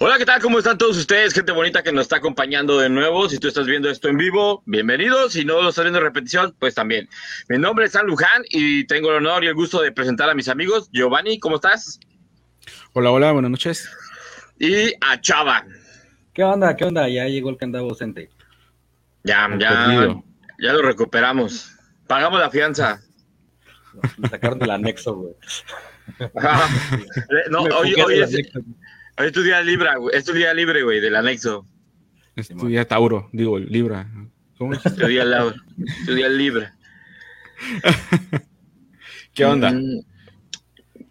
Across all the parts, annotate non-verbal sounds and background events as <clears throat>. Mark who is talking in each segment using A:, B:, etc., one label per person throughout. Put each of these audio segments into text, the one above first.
A: Hola, ¿qué tal? ¿Cómo están todos ustedes? Gente bonita que nos está acompañando de nuevo. Si tú estás viendo esto en vivo, bienvenido. Si no lo estás viendo en repetición, pues también. Mi nombre es San Luján y tengo el honor y el gusto de presentar a mis amigos. Giovanni, ¿cómo estás?
B: Hola, hola, buenas noches.
A: Y a Chava.
C: ¿Qué onda? ¿Qué onda? Ya llegó el que andaba ausente.
A: Ya, ya, ya lo recuperamos. Pagamos la fianza.
C: Me sacaron del anexo, güey. <laughs>
A: no, hoy, hoy es, Hoy es tu día libre, güey. Es tu día libre, güey, del anexo.
B: Es tu día Tauro, digo, Libra.
A: ¿Cómo es? Tu día, tu día libre. <laughs>
B: ¿Qué onda?
A: Mm.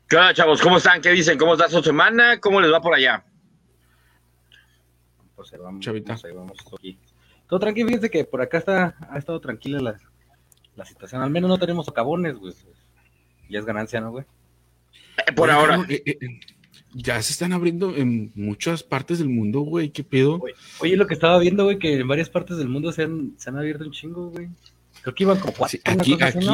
A: ¿Qué onda, chavos? ¿Cómo están? ¿Qué dicen? ¿Cómo está su semana? ¿Cómo les va por allá?
C: Pues vamos, Chavita. vamos aquí. Todo tranquilo, fíjense que por acá está, ha estado tranquila la, la situación. Al menos no tenemos socavones, güey. Ya es ganancia, ¿no, güey?
A: Eh, por ahora.
B: Eh, eh, ya se están abriendo en muchas partes del mundo, güey. ¿Qué pedo?
C: Oye, lo que estaba viendo, güey, que en varias partes del mundo se han, se han abierto un chingo, güey. Creo que iban como cuatro.
B: aquí, aquí,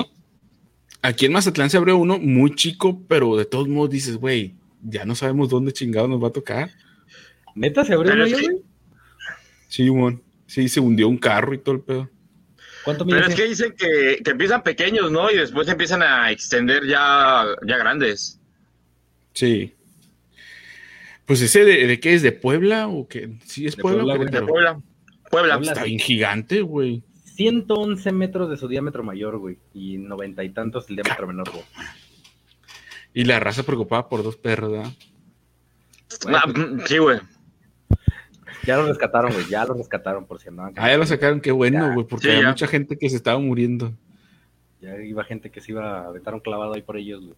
B: aquí en Mazatlán se abrió uno muy chico, pero de todos modos dices, güey, ya no sabemos dónde chingado nos va a tocar.
C: ¿Neta se abrió uno güey?
B: Sí, güey. Sí, se hundió un carro y todo el pedo.
A: ¿Cuánto Pero es que dicen que, que, empiezan pequeños, ¿no? Y después empiezan a extender ya, ya grandes.
B: Sí. Pues ese de, de, qué es, de Puebla o qué? Sí, es Puebla.
A: Puebla, de Puebla. Puebla.
B: Está bien gigante, güey.
C: 111 metros de su diámetro mayor, güey. Y noventa y tantos el diámetro menor, güey.
B: Y la raza preocupada por dos perros, ¿verdad?
A: Ah, sí, güey.
C: Ya lo rescataron, güey. Ya lo rescataron, por si andaban.
B: Ah, ya lo sacaron, qué bueno, güey. Porque hay mucha gente que se estaba muriendo.
C: Ya iba gente que se iba a aventar un clavado ahí por ellos, güey.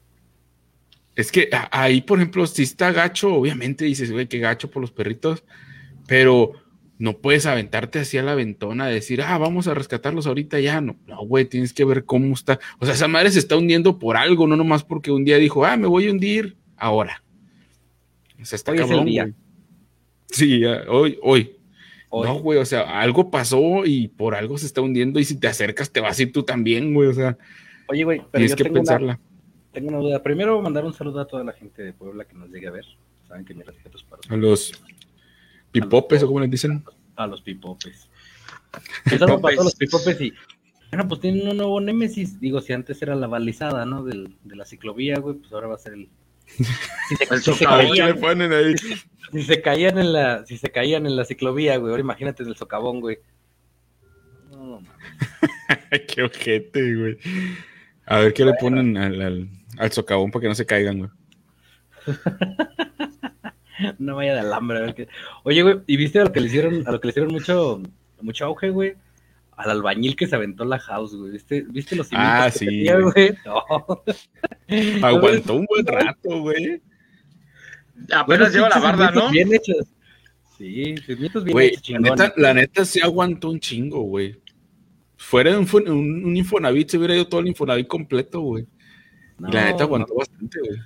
B: Es que ahí, por ejemplo, si está gacho, obviamente dices, güey, qué gacho por los perritos, pero no puedes aventarte así a la ventona a decir, ah, vamos a rescatarlos ahorita ya. No, no, güey, tienes que ver cómo está. O sea, esa madre se está hundiendo por algo, no nomás porque un día dijo, ah, me voy a hundir ahora.
C: O sea, está hoy cabrón, día.
B: Sí, hoy, hoy, No, güey, o sea, algo pasó y por algo se está hundiendo y si te acercas te vas a ir tú también, güey, o sea.
C: Oye, güey, pero tienes que pensarla tengo una duda. Primero, mandar un saludo a toda la gente de Puebla que nos llegue a ver. Saben que mi respeto es para
B: A los pipopes, o como les dicen.
C: A los pipopes. Un saludo para todos los pipopes y. Bueno, pues tienen un nuevo Némesis. Digo, si antes era la balizada, ¿no? Del, de la ciclovía, güey, pues ahora va a ser el.
A: Si se, <laughs> si se caían, ponen ahí.
C: Si se caían en la, si se caían en la ciclovía, güey. Ahora imagínate el socavón, güey.
B: No, <laughs> Qué ojete, güey. A ver qué le ponen al al socavón para que no se caigan, güey. <laughs>
C: no vaya de alambre. A ver qué... Oye, güey, ¿y viste a lo que le hicieron, a lo que le hicieron mucho, mucho auge, güey? Al albañil que se aventó la house, güey. ¿Viste, ¿Viste los
B: Ah, sí. güey? <laughs> Aguantó un buen rato, güey.
A: Apenas lleva la barda, ¿no?
C: Bien hechos. Sí, cimientos bien
B: güey, hechos. La neta, la neta sí aguantó un chingo, güey. Fuera de un, un, un, Infonavit se hubiera ido todo el Infonavit completo, güey la neta aguantó bastante, güey.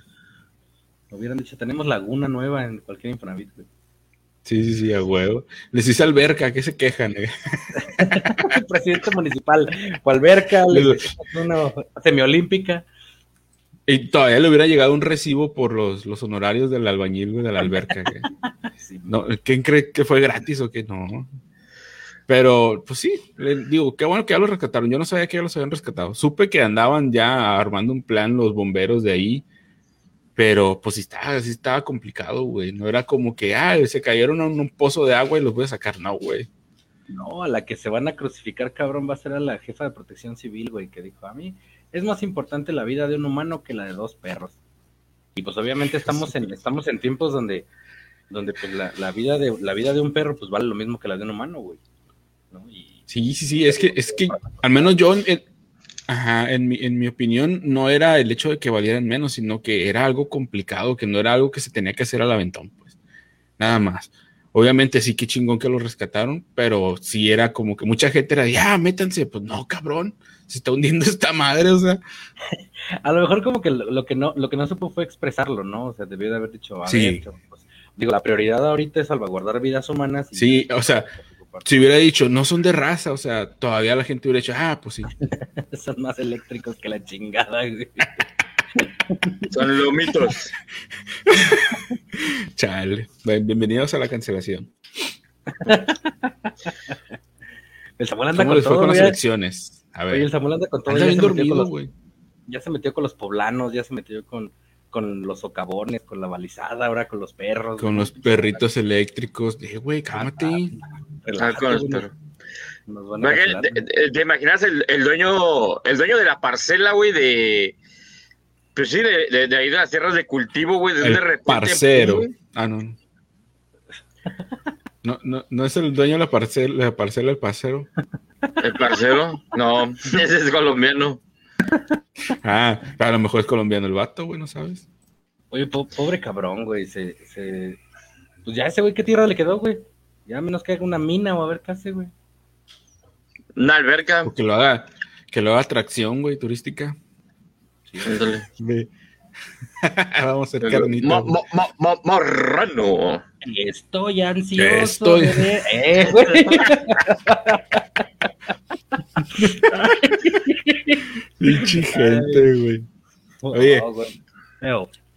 C: Lo hubieran dicho, tenemos laguna nueva en cualquier Infonavit, güey.
B: Sí, sí, sí, a huevo. Les hice alberca, ¿qué se quejan? Eh? <laughs>
C: Presidente municipal, o alberca, una semiolímpica.
B: Y todavía le hubiera llegado un recibo por los, los honorarios del albañil, güey, de la alberca. <laughs> no, ¿Quién cree que fue gratis o que no? Pero, pues sí, digo, qué bueno que ya los rescataron. Yo no sabía que ya los habían rescatado. Supe que andaban ya armando un plan los bomberos de ahí, pero pues sí estaba, sí estaba complicado, güey. No era como que, ah, se cayeron a un, pozo de agua y los voy a sacar. No, güey.
C: No, a la que se van a crucificar, cabrón, va a ser a la jefa de protección civil, güey, que dijo, a mí es más importante la vida de un humano que la de dos perros. Y pues obviamente estamos en, estamos en tiempos donde, donde pues la, la vida de, la vida de un perro pues vale lo mismo que la de un humano, güey.
B: Sí, sí, sí, es que, es que al menos yo, en, ajá, en, mi, en mi opinión, no era el hecho de que valieran menos, sino que era algo complicado, que no era algo que se tenía que hacer al aventón, pues, nada más. Obviamente sí, que chingón que lo rescataron, pero sí era como que mucha gente era, ya, métanse, pues no, cabrón, se está hundiendo <laughs> esta madre, o sea. <laughs>
C: A lo mejor como que lo, que no, lo que no supo fue expresarlo, ¿no? O sea, debió de haber dicho, a ver, pues, digo, la prioridad ahorita es salvaguardar vidas humanas.
B: sí, o sea, si hubiera dicho, no son de raza, o sea, todavía la gente hubiera dicho, ah, pues sí. <laughs>
C: son más eléctricos que la chingada, güey. <laughs>
A: Son lomitos. <laughs>
B: Chale. Bienvenidos a la cancelación.
C: el Samuel anda
B: ¿Cómo les fue con las elecciones?
C: A ver. Oye, el Samuel anda con todo.
B: Anda bien dormido, güey.
C: Ya se metió con los poblanos, ya se metió con, con los socavones, con la balizada, ahora con los perros.
B: Con los perritos eléctricos. Eh, güey, cálmate.
A: Ah, con los perros. ¿Te, imaginas el, el, dueño el dueño de la parcela, güey, de... Pues sí, de, de, ahí de las tierras de cultivo, güey, de,
B: el de repente... Parcero. ah, no. No, no, no es el dueño de la parcela, la parcela el parcero.
A: ¿El parcero? No, <laughs> ese es colombiano.
B: Ah, a lo mejor es colombiano el vato, güey, ¿no sabes?
C: Oye, pobre cabrón, güey, se, se... Pues ya ese güey, ¿qué tierra le quedó, güey? Ya menos que haga una mina o a ver qué hace, güey.
A: Una alberca.
B: que lo haga, que lo haga atracción, güey, turística.
A: Sí, <laughs>
B: Vamos a hacer carnita.
A: Morrano.
C: Estoy ansioso. Estoy... <laughs> Eh, güey.
B: Pinche gente, güey. Oye,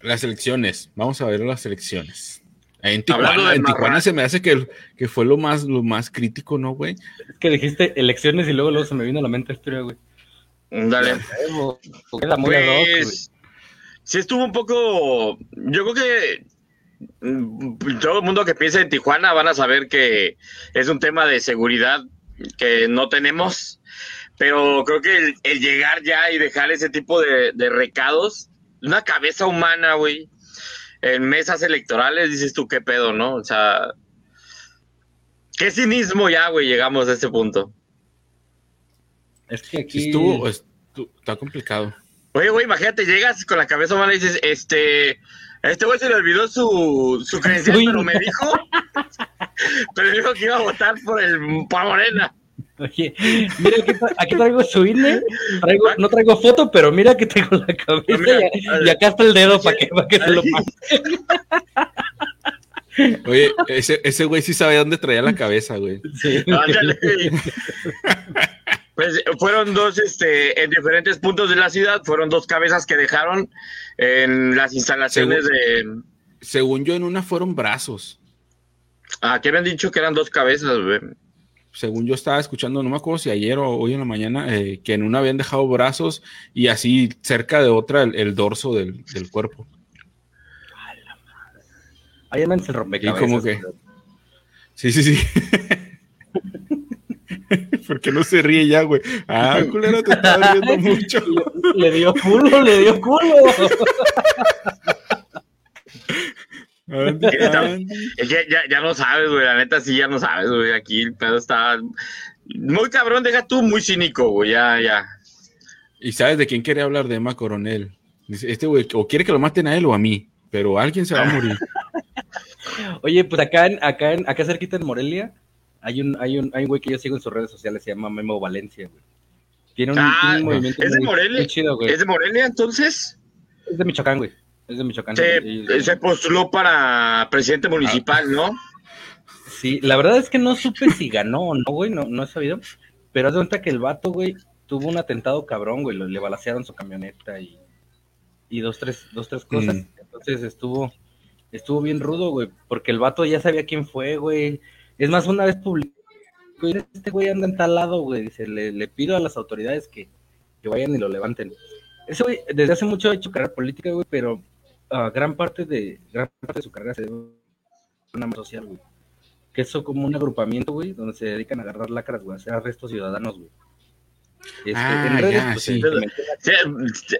B: las elecciones. Vamos a ver las elecciones. En Tijuana, en Tijuana se me hace que, que, fue lo más, lo más crítico, ¿no, güey?
C: Es que dijiste elecciones y luego, luego se me vino a la mente historia, güey.
A: Dale. Pues, sí estuvo un poco, yo creo que todo el mundo que piensa en Tijuana van a saber que es un tema de seguridad que no tenemos, pero creo que el, llegar ya y dejar ese tipo de, de recados, una cabeza humana, güey, en mesas electorales, dices tú, qué pedo, ¿no? O sea, qué cinismo ya, güey, llegamos a ese punto.
C: Es que aquí...
B: Estuvo, está complicado.
A: Oye, güey, imagínate, llegas con la cabeza humana y dices, este, este güey se le olvidó su, su credencial, pero me dijo, pero dijo que iba a votar por el, por Morena.
C: Oye, mira, aquí, traigo su INE, traigo, no traigo foto, pero mira que tengo la cabeza y, acá está el dedo para que, que se lo pase.
B: Oye, ese, ese güey sí sabe dónde traía la cabeza, güey. Sí. <laughs>
A: Pues fueron dos, este, en diferentes puntos de la ciudad, fueron dos cabezas que dejaron en las instalaciones de...
B: Según yo, en una fueron brazos.
A: Ah, que habían dicho que eran dos cabezas, güey
B: según yo estaba escuchando, no me acuerdo si ayer o hoy en la mañana, eh, que en una habían dejado brazos y así cerca de otra el, dorso del, cuerpo.
C: Ahí andan el rompecabezas.
B: Y como que... Sí, sí, sí. <laughs> ¿Por qué no se ríe ya, güey? Ah, <laughs> culero, te estaba riendo mucho. <laughs>
C: le dio culo, le dio culo. <laughs>
A: ya, no sabes, güey. La neta, sí, ya no sabes, güey. Aquí el pedo está muy cabrón. Deja tú muy cínico, güey. Ya, ya.
B: ¿Y sabes de quién quiere hablar? De Emma Coronel. Este güey, o quiere que lo maten a él o a mí, pero alguien se va a morir.
C: Oye, pues acá, en, acá, en, acá cerquita en Morelia, hay un, hay un, hay un güey que yo sigo en sus redes sociales, se llama Memo Valencia, güey. Tiene un,
A: ah, movimiento ¿Es de Morelia? chido, güey. ¿Es de Morelia entonces?
C: Es de Michoacán, güey. Es de Michoacán.
A: Se, postuló para presidente municipal, ¿no?
C: Sí, la verdad es que no supe si ganó o no, güey, no, no he sabido. Pero haz de cuenta que el vato, güey, tuvo un atentado cabrón, güey, le balacearon su camioneta y, y dos, tres, dos, tres cosas. Mm. Entonces estuvo, estuvo bien rudo, güey, porque el vato ya sabía quién fue, güey. Es más, una vez publicó, este güey anda en tal lado, güey, dice, le, le pido a las autoridades que, que vayan y lo levanten. Ese güey desde hace mucho ha hecho carrera política, güey, pero gran parte de gran parte de su carrera se debe a una social, güey. Que eso como un agrupamiento, güey, donde se dedican a agarrar lacras, güey, a hacer arrestos ciudadanos, güey.
A: Este, ah, ya, pues, sí.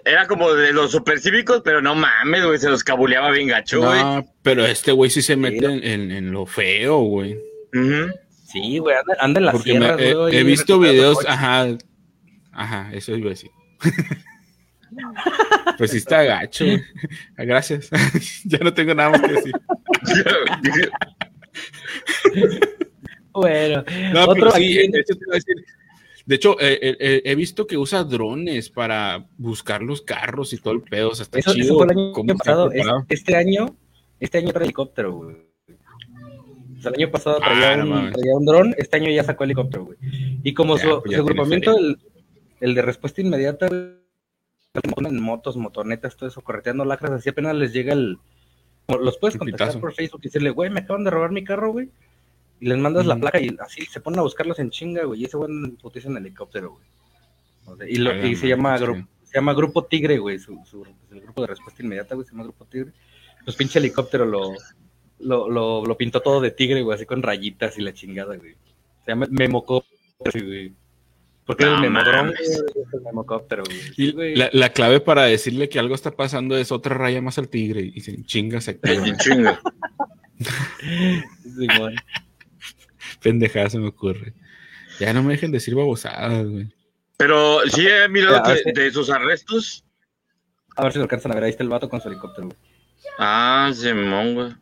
A: Era como de los supercívicos, pero no mames, güey, se los cabuleaba bien gacho, güey. No,
B: pero este güey sí se mete en, en, lo feo, güey.
C: Sí, güey, anda, en la sierra,
B: güey. He, he visto videos, ajá, ajá, eso iba a decir. <laughs> Pues sí está gacho. Gracias. <laughs> ya no tengo nada más que decir. <laughs>
C: bueno,
B: de hecho, eh, eh, eh, he visto que usa drones para buscar los carros y todo el pedo. O sea, está chido.
C: el año pasado. Este, año, este año trae helicóptero, güey. El año pasado ah, traía, un, dron, este año ya sacó helicóptero, güey. Y como su, pues agrupamiento, el, el, de respuesta inmediata, en motos, motonetas, todo eso, correteando lacras, así apenas les llega el, los puedes contactar
B: pitazo.
C: por Facebook y decirle, güey, me acaban de robar mi carro, güey. Y les mandas la placa y así se ponen a buscarlos en chinga, güey. Y ese güey putiza en helicóptero, güey. O sea, y, lo- se, llama
B: sí.
C: grupo, se llama Grupo Tigre, güey. Su, su- el grupo de respuesta inmediata, güey, se llama Grupo Tigre. Pues pinche helicóptero lo, lo, lo, lo pintó todo de tigre, güey, así con rayitas y la chingada, güey. Se llama Memocóptero, sí, güey. Porque
A: No
C: el güey, es el memocóptero, güey.
B: Y
C: Sí, güey.
B: la, la clave para decirle que algo está pasando es otra raya más al tigre y se chinga se
A: chinga. <laughs>
C: Sí.
B: Pendejada se me ocurre. Ya no me dejen decir babosadas, güey.
A: Pero sí he mirado
C: Ya,
A: que de sus arrestos.
C: A ver si lo alcanzan a ver. Ahí está el vato con su helicóptero, güey.
A: Ah, Simón, güey.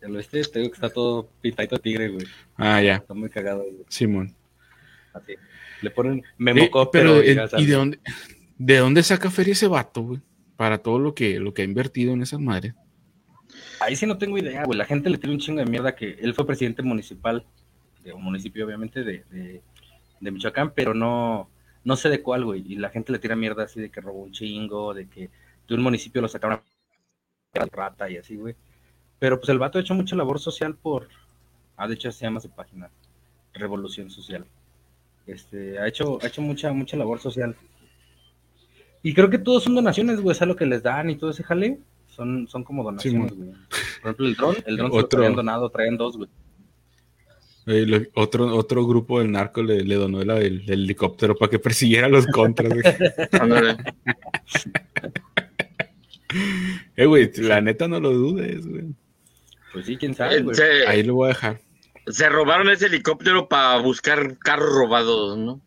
C: Ya lo viste, te digo que está todo pintadito de tigre, güey.
B: Ah, ya,
C: Está muy cagado, güey.
B: Simón.
C: Así. Le ponen
B: Eh, pero,
C: y
B: eh,
C: ya
B: ¿y de dónde, de dónde saca feria ese vato, güey? Para todo lo que, lo que ha invertido en esas madres.
C: Ahí sí no tengo idea, güey. La gente le tiene un chingo de mierda que él fue presidente municipal, de un municipio obviamente de, de, de Michoacán, pero no, no sé de cuál, güey. Y la gente le tira mierda así de que robó un chingo, de que de un municipio lo sacaron a rata y así, güey. Pero pues el vato ha hecho mucha labor social por, ah, de hecho se llama su página, Revolución Social. Este, ha hecho, ha hecho mucha, mucha labor social. Y creo que todos son donaciones, güey, es lo que les dan y todo ese jale. Son, son como donaciones, güey. Por ejemplo, el dron, el dron se lo
B: Otro-
C: donado, traían dos, güey.
B: Eh, lo- otro, otro grupo del narco le, le donó el, el helicóptero para que persiguiera a los contras. güey. <laughs> Eh, güey, la neta no lo dudes, güey.
C: Pues sí, quién sabe,
A: Eh,
C: güey.
A: Se,
B: Ahí lo voy a dejar.
A: se robaron ese helicóptero para buscar carros robados, ¿no?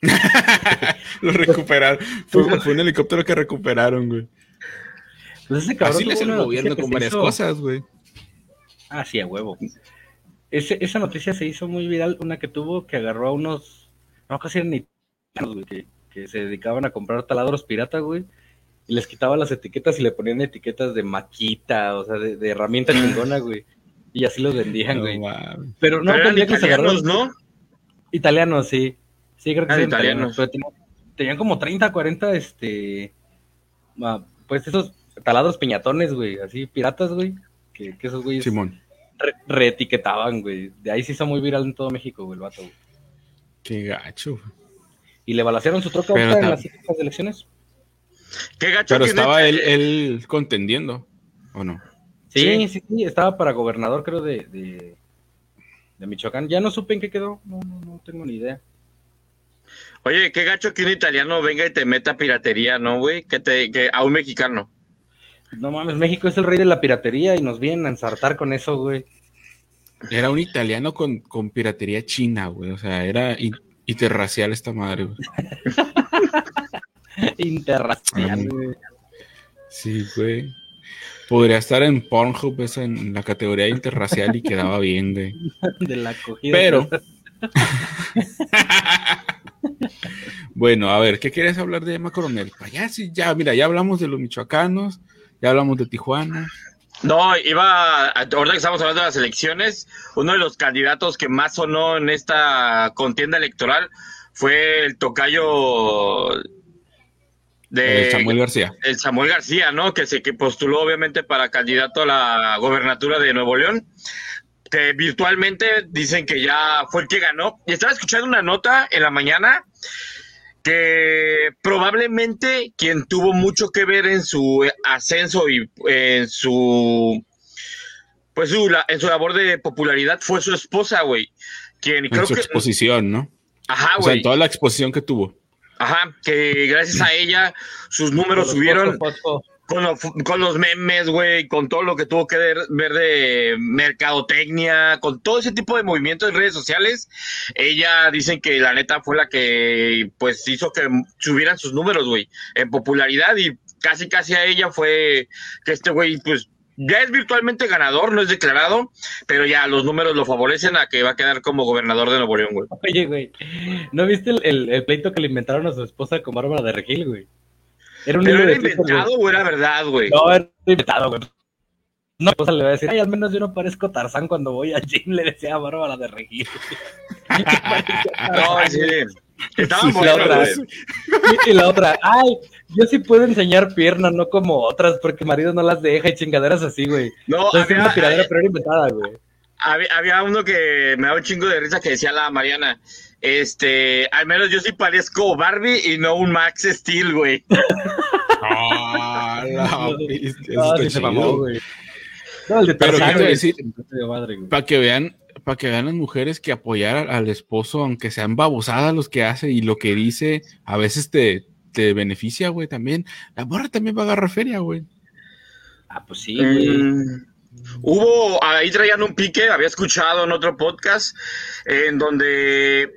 A: <laughs>
B: Lo recuperaron. Fue, <laughs> fue un helicóptero que recuperaron, güey.
C: Pues ese cabrón
B: Así le el gobierno con varias
C: hizo-
B: cosas, güey.
C: Ah, sí, a huevo. Ese- esa noticia se hizo muy viral, una que tuvo que agarró a unos, no casi eran italianos, güey, que, que se dedicaban a comprar taladros pirata, güey, y les quitaba las etiquetas y le ponían etiquetas de maquita, o sea, de, de herramienta <laughs> chingona, güey, y así los vendían,
B: No
C: güey. Pero no
A: Pero eran
C: entendía que se
A: italianos,
C: agarraron-
A: ¿no?
C: Italianos, sí. Sí, creo que
A: Ah,
C: sí,
A: italianos.
C: Pero tenían, tenían como 30, 40, este, pues esos taladros piñatones, güey, así piratas, güey, que, que esos güeyes
B: Simón.
C: re- reetiquetaban, güey. De ahí se hizo muy viral en todo México, güey, el vato, güey.
B: Qué gacho. güey.
C: Y le balacearon su troca en las últimas elecciones.
A: Qué gacho
B: Pero estaba él, él contendiendo, ¿o no?
C: Sí,
A: Sí.
C: sí, sí, estaba para gobernador, creo, de, de, de Michoacán. Ya no supe en qué quedó, no, no, no tengo ni idea.
A: Oye, qué gacho que un italiano venga y te meta piratería, ¿no, güey? Que te, que a un mexicano.
C: No mames, México es el rey de la piratería y nos vienen a ensartar con eso, güey.
B: Era un italiano con, con piratería china, güey. O sea, era in- interracial esta madre, güey. <laughs> <laughs>
C: Interracial, güey.
B: Sí, güey. Podría estar en Pornhub esa en la categoría interracial y quedaba bien, güey. <laughs>
C: De la acogida.
B: Pero. <laughs> bueno, a ver, ¿qué quieres hablar de Emma Coronel? Pa, Ya, sí, ya, mira, ya hablamos de los michoacanos, ya hablamos de Tijuana.
A: No, iba, ahorita que estamos hablando de las elecciones, uno de los candidatos que más sonó en esta contienda electoral fue el tocayo de
B: eh, Samuel García.
A: el Samuel García, ¿no? Que se que postuló obviamente para candidato a la gobernatura de Nuevo León, que virtualmente dicen que ya fue el que ganó. Y estaba escuchando una nota en la mañana que probablemente quien tuvo mucho que ver en su ascenso y en su pues su, la- en su labor de popularidad fue su esposa, güey. Quien
B: En
A: creo
B: su
A: que
B: exposición, ¿no?
A: ajá,
B: O sea,
A: güey.
B: en toda la exposición que tuvo.
A: Ajá, que gracias a ella sus números subieron con, los- con los memes, güey, con todo lo que tuvo que ver, ver de mercadotecnia, con todo ese tipo de movimientos en redes sociales. Ella dicen que la neta fue la que pues hizo que subieran sus números, güey, en popularidad y casi casi a ella fue que este güey pues ya es virtualmente ganador, no es declarado, pero ya los números lo favorecen a que va a quedar como gobernador de Nuevo León, güey.
C: Oye, güey, ¿no viste el, el- el pleito que le inventaron a su esposa con Bárbara de Regil, güey? Era un
A: Pero era inventado o era verdad, güey.
C: No, era inventado, güey. No, esposa le va a decir, ay, al menos yo no parezco Tarzán cuando voy al gym, <laughs> le decía a Bárbara de Regil. <laughs>
A: No, sí. Estaban
C: Y la otra,
A: güey.
C: y la otra, ay, yo sí puedo enseñar piernas, no como otras, porque marido no las deja y chingaderas así, güey.
A: No,
C: Entonces es una
A: había,
C: tiradera, pero inventada, güey.
A: había, había uno que me da un chingo de risa que decía la Mariana. Este, al menos yo sí parezco Barbie y no un Max Steel, güey.
B: Ah, chido.
C: mamó, güey. No, el de Tarzán.
B: Para que vean, para que vean las mujeres que apoyar al, al esposo, aunque sean babosadas los que hace y lo que dice, a veces te, te beneficia, güey, también. La morra también va a agarrar feria, güey.
C: Ah, pues sí, güey.
A: Mm, hubo, ahí traían un pique, había escuchado en otro podcast, en donde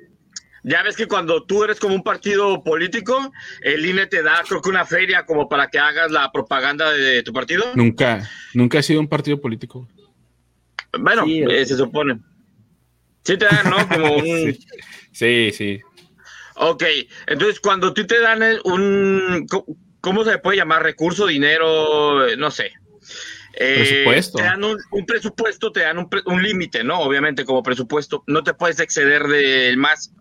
A: ya ves que cuando tú eres como un partido político, el INE te da, creo que una feria como para que hagas la propaganda de tu partido.
B: Nunca, nunca ha sido un partido político.
A: Bueno,
C: Sí,
A: eh, se supone. Sí te dan, ¿no? Como <laughs> un...
B: Sí, sí.
A: Ok, entonces cuando tú te dan un, ¿cómo se puede llamar? Recurso, dinero, no sé. Eh,
B: Presupuesto.
A: Te dan un, un presupuesto, te dan un, un límite, ¿no? Obviamente como presupuesto, no te puedes exceder del más.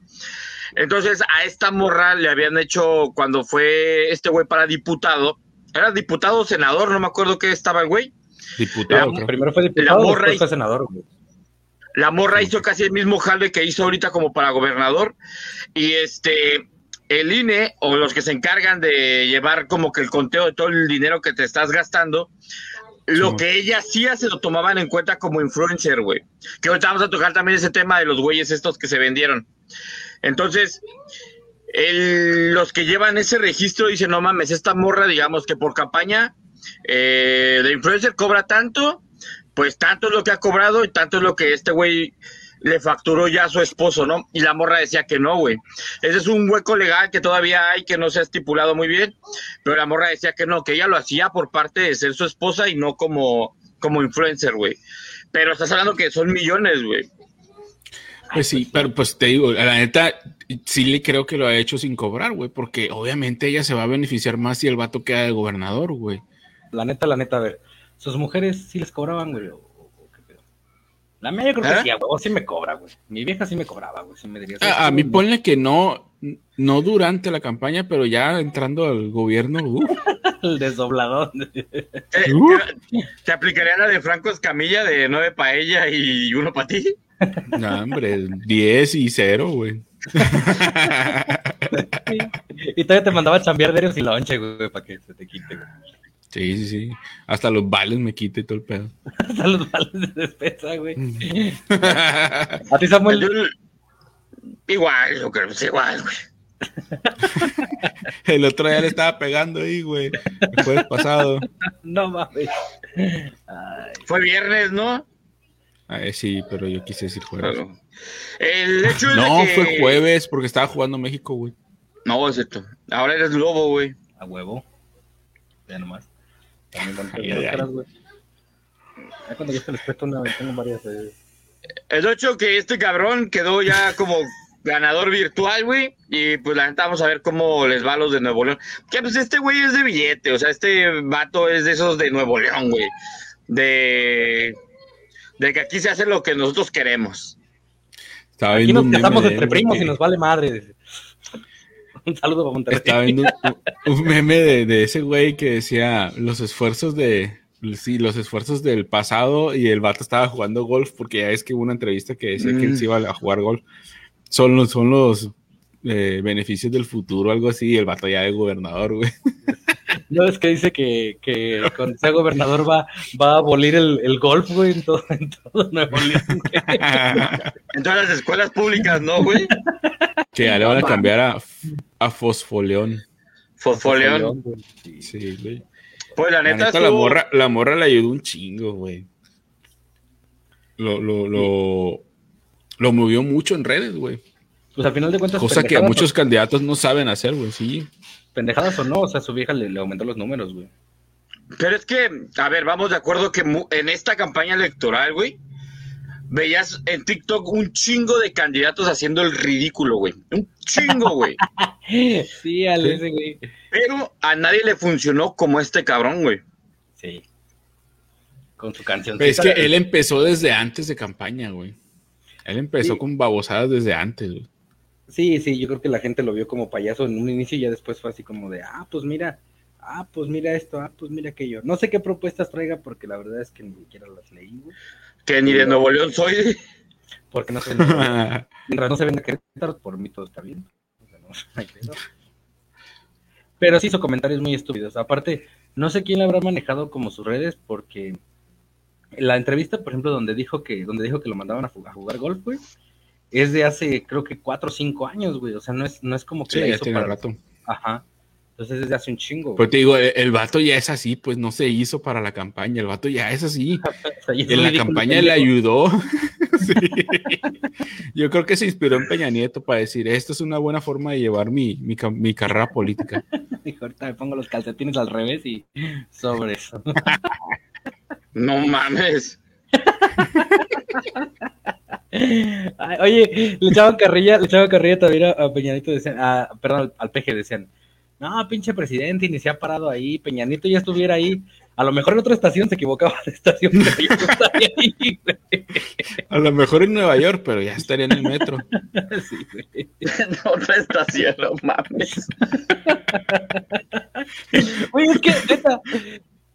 A: Entonces a esta morra le habían hecho cuando fue este güey para diputado, era diputado o senador, no me acuerdo qué estaba el güey.
B: Diputado,
A: La-.
C: Primero fue
A: La
C: diputado,
A: morra
C: después
A: y-
C: fue senador, güey.
A: La morra hizo casi el mismo jale que hizo ahorita como para gobernador. Y este, el INE o los que se encargan de llevar como que el conteo de todo el dinero que te estás gastando, lo que ella hacía se lo tomaban en cuenta como influencer, güey. Que ahorita vamos a tocar también ese tema de los güeyes estos que se vendieron. Entonces, el- los que llevan ese registro dicen, no mames, esta morra, digamos que por campaña eh, de influencer cobra tanto, pues tanto es lo que ha cobrado y tanto es lo que este güey le facturó ya a su esposo, ¿no? Y la morra decía que no, güey. Ese es un hueco legal que todavía hay, que no se ha estipulado muy bien, pero la morra decía que no, que ella lo hacía por parte de ser su esposa y no como, como influencer, güey. Pero estás hablando que son millones, güey.
B: Pues sí, pero pues te digo, la neta, sí le creo que lo ha hecho sin cobrar, güey, porque obviamente ella se va a beneficiar más si el vato queda de gobernador, güey.
C: La neta, la neta, a ver. ¿Sus mujeres sí les cobraban, güey? ¿O, o qué pedo? La mía yo creo
A: ¿Eh?
C: que sí, a huevo, sí me cobra, güey. Mi vieja sí me cobraba, güey. Sí me diría.
B: A, a mí ponle que no, no durante la campaña, pero ya entrando al gobierno, uf, <laughs>
C: El desdoblador.
A: ¿Te, <laughs>
B: Uh.
A: te- te aplicaría la de Franco Escamilla de nueve para ella y uno para ti?
B: no, hombre, 10 y 0, güey. <laughs>
C: y todavía te mandaba a chambear diarios y lonche, güey, para que se te quite, güey.
B: Sí, sí, sí. Hasta los vales me quita y todo el pedo. <laughs>
C: Hasta los vales de despensa, güey. A ti, Samuel.
A: Igual, yo creo que es igual, güey. <laughs>
B: El otro día le estaba pegando ahí, güey. El jueves pasado. <laughs>
C: No mames. Ay,
A: Fue viernes, ¿no?
B: Ay, sí, pero yo quise decir jueves.
A: Claro. El hecho es de
B: No,
A: que-
B: fue jueves porque estaba jugando México, güey.
A: No, es cierto. Ahora eres lobo, güey.
C: a huevo. Ya nomás. También <laughs> güey. Ya cuando yo te les presto una, tengo varias. eh.
A: El hecho que este cabrón quedó ya como ganador virtual, güey. Y pues la neta vamos a ver cómo les va a los de Nuevo León. Que pues este güey es de billete, o sea, este vato es de esos de Nuevo León, güey. De, de que aquí se hace lo que nosotros queremos.
B: Estaba
C: Aquí nos casamos
B: de
C: entre primos
B: que-
C: y nos vale madre. Un saludo para Monterrey.
B: Estaba viendo <laughs> un, un meme de, de ese güey que decía los esfuerzos de. Sí, los esfuerzos del pasado y el vato estaba jugando golf porque ya es que hubo una entrevista que decía que él se iba a jugar golf. Son los, son los eh, beneficios del futuro, algo así, y el vato ya de gobernador, güey. <laughs>
C: No, es que dice que, que cuando sea gobernador va, va a abolir el, el golf, güey, en todo, en todo Nuevo León. güey. <laughs>
A: En todas las escuelas públicas, ¿no, güey?
B: que ya le van a cambiar a, a Fosfoleón.
A: Fosfoleón.
C: Sí.
B: Sí, güey.
A: Pues la
B: La
A: neta,
B: neta, la morra, la morra le ayudó un chingo, güey. Lo, lo, lo, lo movió mucho en redes, güey.
C: Pues al final de cuentas,
B: Cosa que muchos candidatos no saben hacer, güey, sí.
C: pendejadas o no, o sea, su vieja le, le aumentó los números, güey.
A: Pero es que, a ver, vamos de acuerdo que en esta campaña electoral, güey, veías en TikTok un chingo de candidatos haciendo el ridículo, güey. Un chingo, güey. <laughs>
C: Sí, al ese, güey.
A: Pero a nadie le funcionó como este cabrón, güey.
C: Sí. Con su canción.
B: Pero es que él empezó desde antes de campaña, güey. Él empezó
C: Sí.
B: con babosadas desde antes, güey.
C: Sí, sí, yo creo que la gente lo vio como payaso en un inicio y ya después fue así como de, ah, pues mira, ah, pues mira esto, ah, pues mira aquello. No sé qué propuestas traiga porque la verdad es que ni siquiera las leí, güey.
A: Que ni de Nuevo León soy.
C: Porque no se <laughs> mientras no se ven a Querétaro, por mí todo está bien. O sea, no. Pero sí hizo comentarios muy estúpidos. Aparte, no sé quién le habrá manejado como sus redes porque la entrevista, por ejemplo, donde dijo que, donde dijo que lo mandaban a, jugar golf, güey, es de hace creo que cuatro o cinco años, güey. O sea, no es, no es como que
B: Sí,
C: la
B: ya tiene
C: para-
B: rato.
C: Ajá. Entonces es de hace un chingo.
B: Pues te digo, el, el vato ya es así, pues no se hizo para la campaña, el vato ya es así. <laughs> En la campaña le ayudó. <laughs> Sí. Yo creo que se inspiró en Peña Nieto para decir, esto es una buena forma de llevar mi, mi, mi carrera política. <laughs>
C: Dijo, ahorita me pongo los calcetines al revés y sobre eso.
A: No mames.
C: Ay, oye, le echaban carrilla, le echaban carrilla también a, a Peñanito, decían, a- perdón, al, al peje decían, no, pinche presidente, y ni se ha parado ahí, Peñanito ya estuviera ahí, a lo mejor en otra estación se equivocaba de estación, pero ya estaría ahí, güey.
B: A lo mejor en Nueva York, pero ya estaría en el metro. <laughs>
C: Sí, güey.
A: En otra estación, no mames.
C: Oye, es que, neta,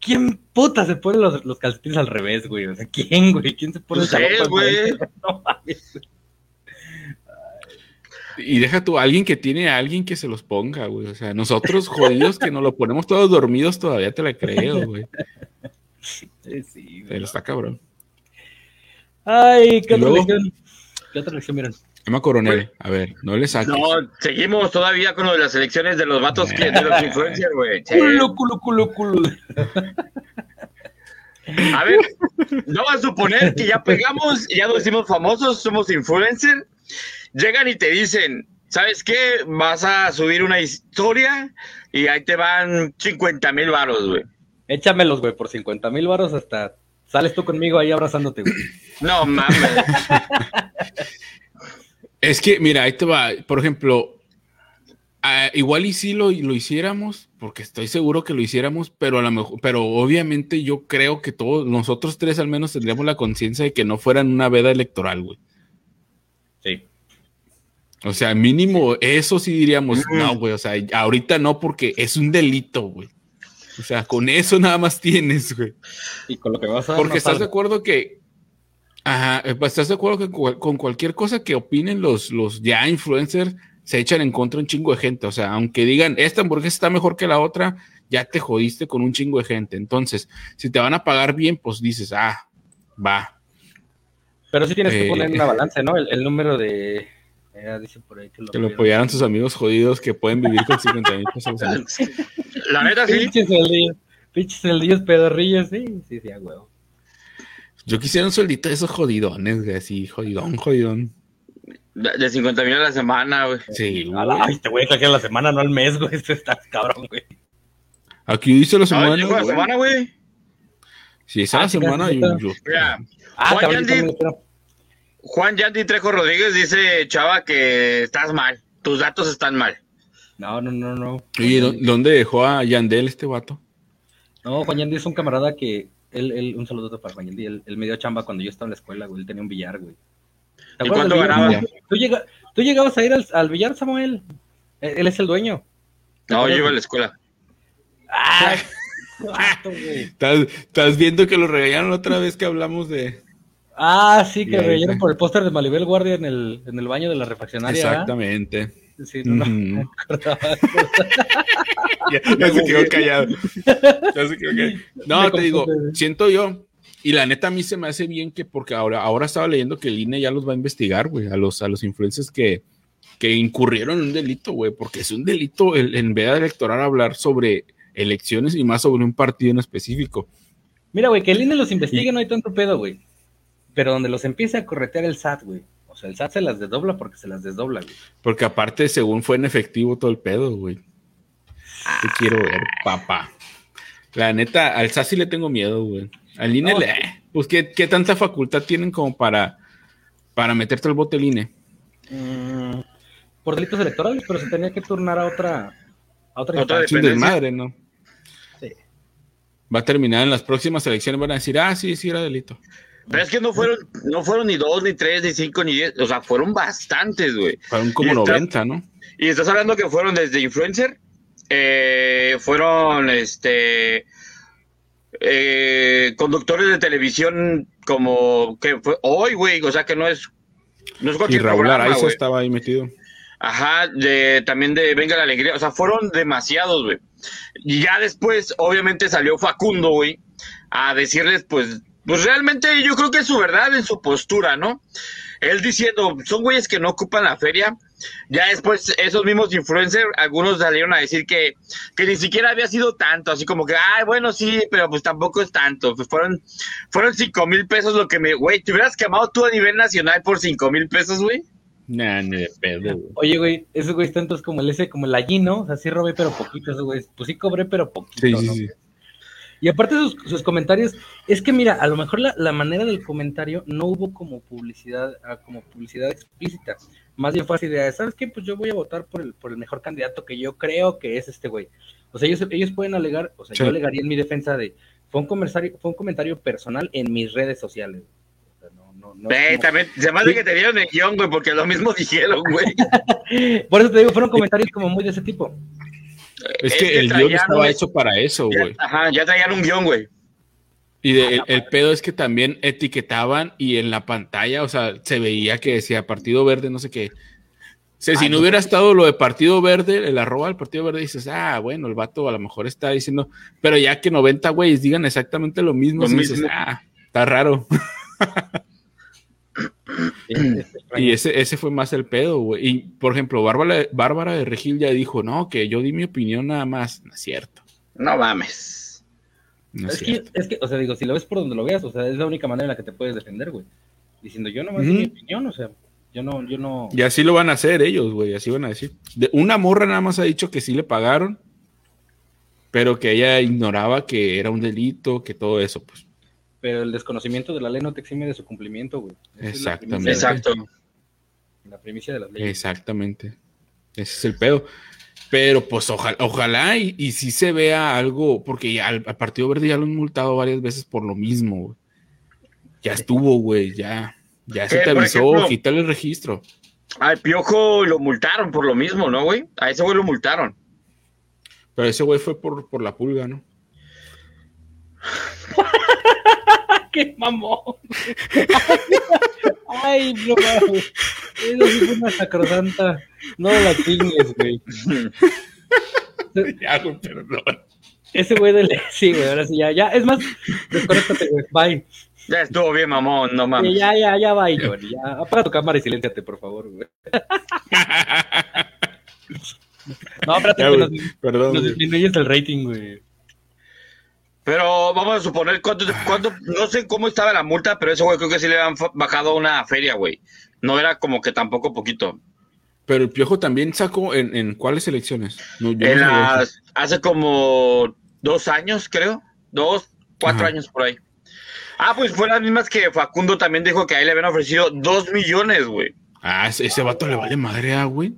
C: ¿quién puta se pone los, los calcetines al revés, güey? O sea, ¿quién, güey? ¿Quién se pone
A: Pues él,
C: ropa al
A: güey.
C: revés? <laughs> No mames.
B: Y deja tú, alguien que tiene a alguien que se los ponga, güey. O sea, nosotros jodidos que nos lo ponemos todos dormidos, todavía te la creo, güey.
C: Sí, sí, güey.
B: Pero está cabrón.
C: Ay, ¿qué
B: ¿Y
C: otra lección? ¿Qué otra lección vieron?
B: Emma Coronel, a ver, no le saques.
A: No, seguimos todavía con lo de las elecciones de los vatos que de los influencers, güey.
C: Culo, culo, culo, culo.
A: A ver, no vas a suponer que ya pegamos, ya nos hicimos famosos, somos influencers. Llegan y te dicen, ¿sabes qué? Vas a subir una historia y ahí te van 50 mil varos, güey.
C: Échamelos, güey, por 50 mil baros hasta sales tú conmigo ahí abrazándote, güey.
A: No mames. <laughs>
B: Es que, mira, ahí te va. Por ejemplo, ah, igual y sí lo, lo hiciéramos, porque estoy seguro que lo hiciéramos, pero a lo mejor, pero obviamente yo creo que todos, nosotros tres al menos tendríamos la conciencia de que no fueran una veda electoral, güey. O sea, mínimo eso sí diríamos,
A: Mm.
B: no, güey, o sea, ahorita no porque es un delito, güey. O sea, con eso nada más tienes, güey.
C: Y con lo que vas a
B: Porque
C: no
B: estás de acuerdo que. Ajá, eh, pues, estás de acuerdo que con cualquier cosa que opinen los, los ya influencers se echan en contra un chingo de gente. O sea, aunque digan esta hamburguesa está mejor que la otra, ya te jodiste con un chingo de gente. Entonces, si te van a pagar bien, pues dices, ah, va.
C: Pero sí tienes que
B: Eh,
C: poner una balanza, ¿no? El, el número de. Eh, dice por ahí que lo,
B: Que lo apoyaran sus amigos jodidos que pueden vivir con 50 mil pesos.
A: La neta, sí.
C: Pinches celdillos, pedorrillos, sí, sí, sí, a huevo.
B: Yo quisiera un sueldito de esos jodidones, güey, así, jodidón, jodidón.
A: De de 50 mil a la semana, güey.
B: Sí, güey.
C: Ay, te voy a sacar la semana, no al mes, güey. <laughs> Esto está cabrón, güey.
B: Aquí dice la
A: Ay,
B: semana.
A: llegó la semana, güey.
B: Si es a
C: Ah,
B: la semana, yo,
C: sí.
B: yo-
A: Mira,
C: Ah,
A: Juan
C: cabrón,
A: Yandy.
C: yo también lo quiero.
A: Juan Yandy Trejo Rodríguez dice, chava, que estás mal. Tus datos están mal.
C: No, no, no, no.
B: ¿dó- ¿dónde dejó a Yandel este vato?
C: No, Juan Yandy es un camarada que. Él, él, un saludo para Juan Yandy. Él, él me dio chamba cuando yo estaba en la escuela, güey. Él tenía un billar, güey. ¿Te
A: ¿Y cuánto ganaba?
C: ¿Tú, llega- tú llegabas a ir al, al billar, Samuel. Él, él es el dueño.
A: No, yo iba a la escuela.
C: ¡Ah! <laughs>
B: ¿Estás, estás viendo que lo regañaron la otra vez que hablamos de.
C: Ah, sí, que
B: está.
C: por el póster de Maribel Guardia en el, en el baño de la refaccionaria.
B: Exactamente.
C: Sí, no, no, me acordaba. <laughs>
B: Ya, ya se quedó callado. Ya se quedó callado. <laughs> No,
C: Me
B: te digo, siento yo, y la neta a mí se me hace bien que, porque ahora, ahora estaba leyendo que el INE ya los va a investigar, güey, a los, a los influencers que, que incurrieron en un delito, güey, porque es un delito el, en veda electoral hablar sobre elecciones y más sobre un partido en específico.
C: Mira, güey, que el INE los investigue no hay tanto pedo, güey. Pero donde los empiece a corretear el SAT, güey. O sea, el SAT se las desdobla porque se las desdobla, güey.
B: Porque aparte, según fue en efectivo todo el pedo, güey. Te quiero ver, papá. La neta, al SASI le tengo miedo, güey. Al INE,
C: No.
B: le- eh, pues, ¿qué, qué tanta facultad tienen como para, para meterte al bote el INE?
C: Mm, por delitos electorales, pero se tenía que turnar a otra. A otra,
A: Otra
B: desmadre, ¿no?
C: Sí.
B: Va a terminar en las próximas elecciones, van a decir, ah, sí, sí era delito.
A: Pero es que no fueron, no fueron ni dos, ni tres, ni cinco, ni diez. O sea, fueron bastantes, güey.
B: Fueron como 90, ¿no?
A: Y estás hablando que fueron desde influencer, eh, fueron este eh, conductores de televisión como que fue hoy, güey. O sea que no es, no es
B: Y
A: cualquier
B: Raúl
A: programa,
B: Araiza estaba ahí metido.
A: Ajá, de, también de Venga la Alegría, o sea, fueron demasiados, güey. Y ya después, obviamente, salió Facundo, güey, a decirles, pues, pues realmente yo creo que es su verdad en su postura, ¿no? Él diciendo, son güeyes que no ocupan la feria. Ya después, esos mismos influencers, algunos salieron a decir que, que ni siquiera había sido tanto, así como que, ay, bueno, sí, pero pues tampoco es tanto. Pues fueron, fueron cinco mil pesos lo que me, güey, ¿te hubieras quemado tú a nivel nacional por cinco mil pesos, güey?
B: Nah, ni de pedo, güey.
C: Oye, güey, esos güeyes tantos como el ese, como el allí, ¿no? O sea, sí robé, pero poquito, esos güeyes. Pues sí cobré, pero poquito,
B: Sí, sí,
C: ¿no?
B: sí.
C: Y aparte sus, sus comentarios, es que mira, a lo mejor la, la manera del comentario no hubo como publicidad, ah, como publicidad explícita. Más bien fue así de, ¿sabes qué? Pues yo voy a votar por el, por el mejor candidato que yo creo que es este güey. O sea, ellos, ellos pueden alegar, o sea,
B: Sí.
C: yo alegaría en mi defensa de, fue un comentario, fue un comentario personal en mis redes sociales. O sea, no, no, no como-
A: también, se me hace que te dieron el guion, güey, porque lo mismo <laughs> dijeron, güey. <laughs>
C: Por eso te digo, fueron comentarios como muy de ese tipo.
B: Es que el
A: guion
B: estaba hecho para eso, güey.
A: ajá, ya traían un guion, güey.
B: Y de- el, el pedo es que también etiquetaban y en la pantalla, o sea, se veía que decía Partido Verde, no sé qué. O sea, si no hubiera estado lo de Partido Verde, el arroba del Partido Verde, dices, ah, bueno, el vato a lo mejor está diciendo, pero ya que 90 güeyes digan exactamente lo mismo,
A: Lo
B: sí dices,
A: mismo.
B: ah, está raro. <laughs> <clears throat> Y ese, ese fue más el pedo, güey. Y, por ejemplo, Bárbara, Bárbara de Regil ya dijo, no, que yo di mi opinión nada más. No es cierto.
A: No mames.
B: No es,
C: Es que, es que, o sea, digo, si lo ves por donde lo veas, o sea, es la única manera en la que te puedes defender, güey. Diciendo, yo no me
B: Ujú.
C: mi opinión, o sea, yo no, yo no.
B: Y así lo van a hacer ellos, güey, así van a decir. De, una morra nada más ha dicho que sí le pagaron, pero que ella ignoraba que era un delito, que todo eso, pues.
C: Pero el desconocimiento de la ley no te exime de su cumplimiento, güey. Esa es la
B: Exactamente.
A: Exacto.
C: La primicia de las leyes.
B: Exactamente. Ese es el pedo. Pero pues ojalá, ojalá y, y sí se vea algo, porque ya al, al Partido Verde ya lo han multado varias veces por lo mismo, güey. Ya estuvo, güey, ya. Ya se
A: Eh,
B: te
A: por
B: avisó,
A: ejemplo,
B: quítale el registro.
A: Al piojo lo multaron por lo mismo, ¿no, güey? A ese güey lo multaron.
B: Pero ese güey fue por, por la pulga, ¿no? <laughs>
C: ¡Qué mamón! <laughs> Ay, no mames. Eso sí fue una sacrosanta. No la chingues, güey.
B: Ya, güey, perdón.
C: Ese güey del. Sí, güey, ahora sí, ya, ya. Es más, desconéctate, güey. Bye.
A: Ya estuvo bien, mamón, no
C: Sí,
A: mames.
C: ya, ya, ya, bye, Johnny. Ya. Apaga tu cámara y silénciate, por favor, güey. <laughs> No, espérate,
B: Ya,
C: que
B: güey,
C: nos,
B: perdón.
C: nos
B: güey.
C: disminuyes el rating, güey.
A: Pero vamos a suponer cuánto, cuánto, no sé cómo estaba la multa, pero ese güey creo que sí le han fa- bajado una feria, güey. No era como que tampoco poquito.
B: Pero el Piojo también sacó en, en cuáles elecciones. No, yo no
A: En las, hace como dos años, creo. Dos, cuatro
B: Ajá.
A: años por ahí. Ah, pues fue las mismas que Facundo también dijo que a él le habían ofrecido dos millones, güey.
B: Ah, ese, ese vato le vale madre, ah, güey.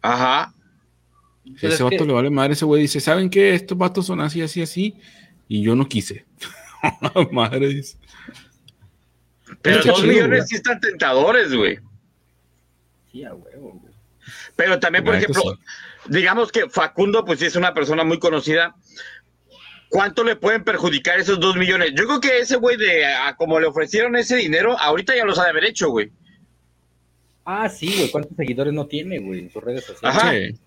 A: Ajá.
C: Pues
B: ese
C: es
B: vato
C: que-
B: le vale madre. Ese güey dice: ¿Saben qué? Estos vatos son así, así, así. Y yo no quise. <laughs> madre.
A: Pero dos millones sí están tentadores, güey.
C: Sí, a huevo, güey.
A: Pero también, por ejemplo, digamos que Facundo, pues sí es una persona muy conocida. ¿Cuánto le pueden perjudicar esos dos millones? Yo creo que ese güey de a como le ofrecieron ese dinero, ahorita ya los ha de haber hecho, güey.
C: Ah, sí, güey. ¿Cuántos seguidores no tiene, güey, en sus redes sociales?
A: Ajá.
B: Sí.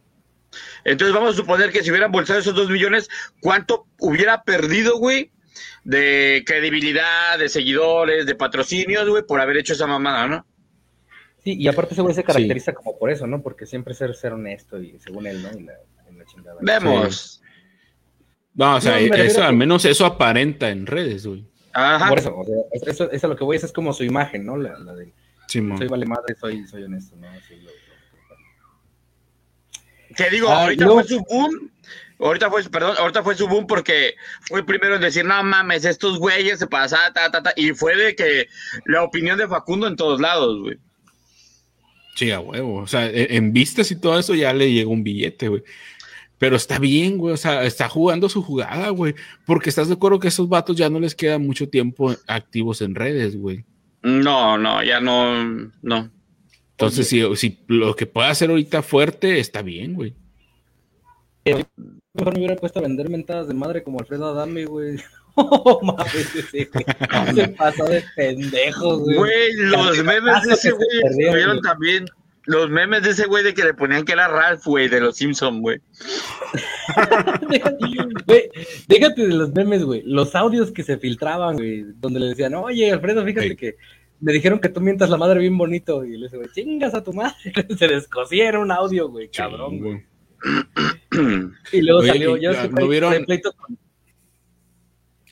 A: Entonces vamos a suponer que si hubieran bolsado esos dos millones, ¿cuánto hubiera perdido, güey? De credibilidad, de seguidores, de patrocinios, güey, por haber hecho esa mamada, ¿no?
C: Sí, y aparte ese güey se caracteriza como por eso, ¿no? Porque siempre ser, ser honesto y según él, ¿no? Y la, y la chingada.
A: Vemos.
B: No, o sea,
C: No,
B: eso,
C: a
B: al menos eso aparenta en redes, güey.
A: Ajá.
C: Por eso, o sea, es- eso, eso es a lo que voy, esa es como su imagen, ¿no? La, la de
B: Simón.
C: soy vale madre, soy, soy honesto, ¿no? Lo- lo-
A: Que digo,
C: Ah,
A: ahorita
C: no.
A: fue su boom. Ahorita fue, perdón, ahorita fue su boom porque fue el primero en decir, no mames, estos güeyes se pasaban, ta, ta, ta. Y fue de que la opinión de Facundo en todos lados, güey.
B: Sí, a huevo. O sea, e- en vistas y todo eso ya le llegó un billete, güey. Pero está bien, güey, o sea, está jugando su jugada, güey, porque estás de acuerdo que a esos vatos ya no les queda mucho tiempo activos en redes, güey.
A: No, no, ya no, no.
B: Entonces, si, si, lo que pueda hacer ahorita fuerte, está bien, güey.
C: Mejor me hubiera puesto a vender mentadas de madre como Alfredo Adame, güey. <laughs> Oh, mames, ese güey. <laughs> Se pasó de pendejos, güey.
A: Güey, los memes de ese güey estuvieron también. Los memes de ese güey de que le ponían que era Ralph, güey, de los Simpsons, güey. <laughs>
C: Güey, déjate de los memes, güey. Los audios que se filtraban, güey, donde le decían, oye, Alfredo, fíjate
B: Sí.
C: que me dijeron que tú mientas la madre bien bonito. Y le dice, güey, chingas a tu madre. <laughs> Se descosía un audio, güey, cabrón, güey. Y luego
B: Oye,
C: salió, ya
B: ¿no vieron?
C: pleito con-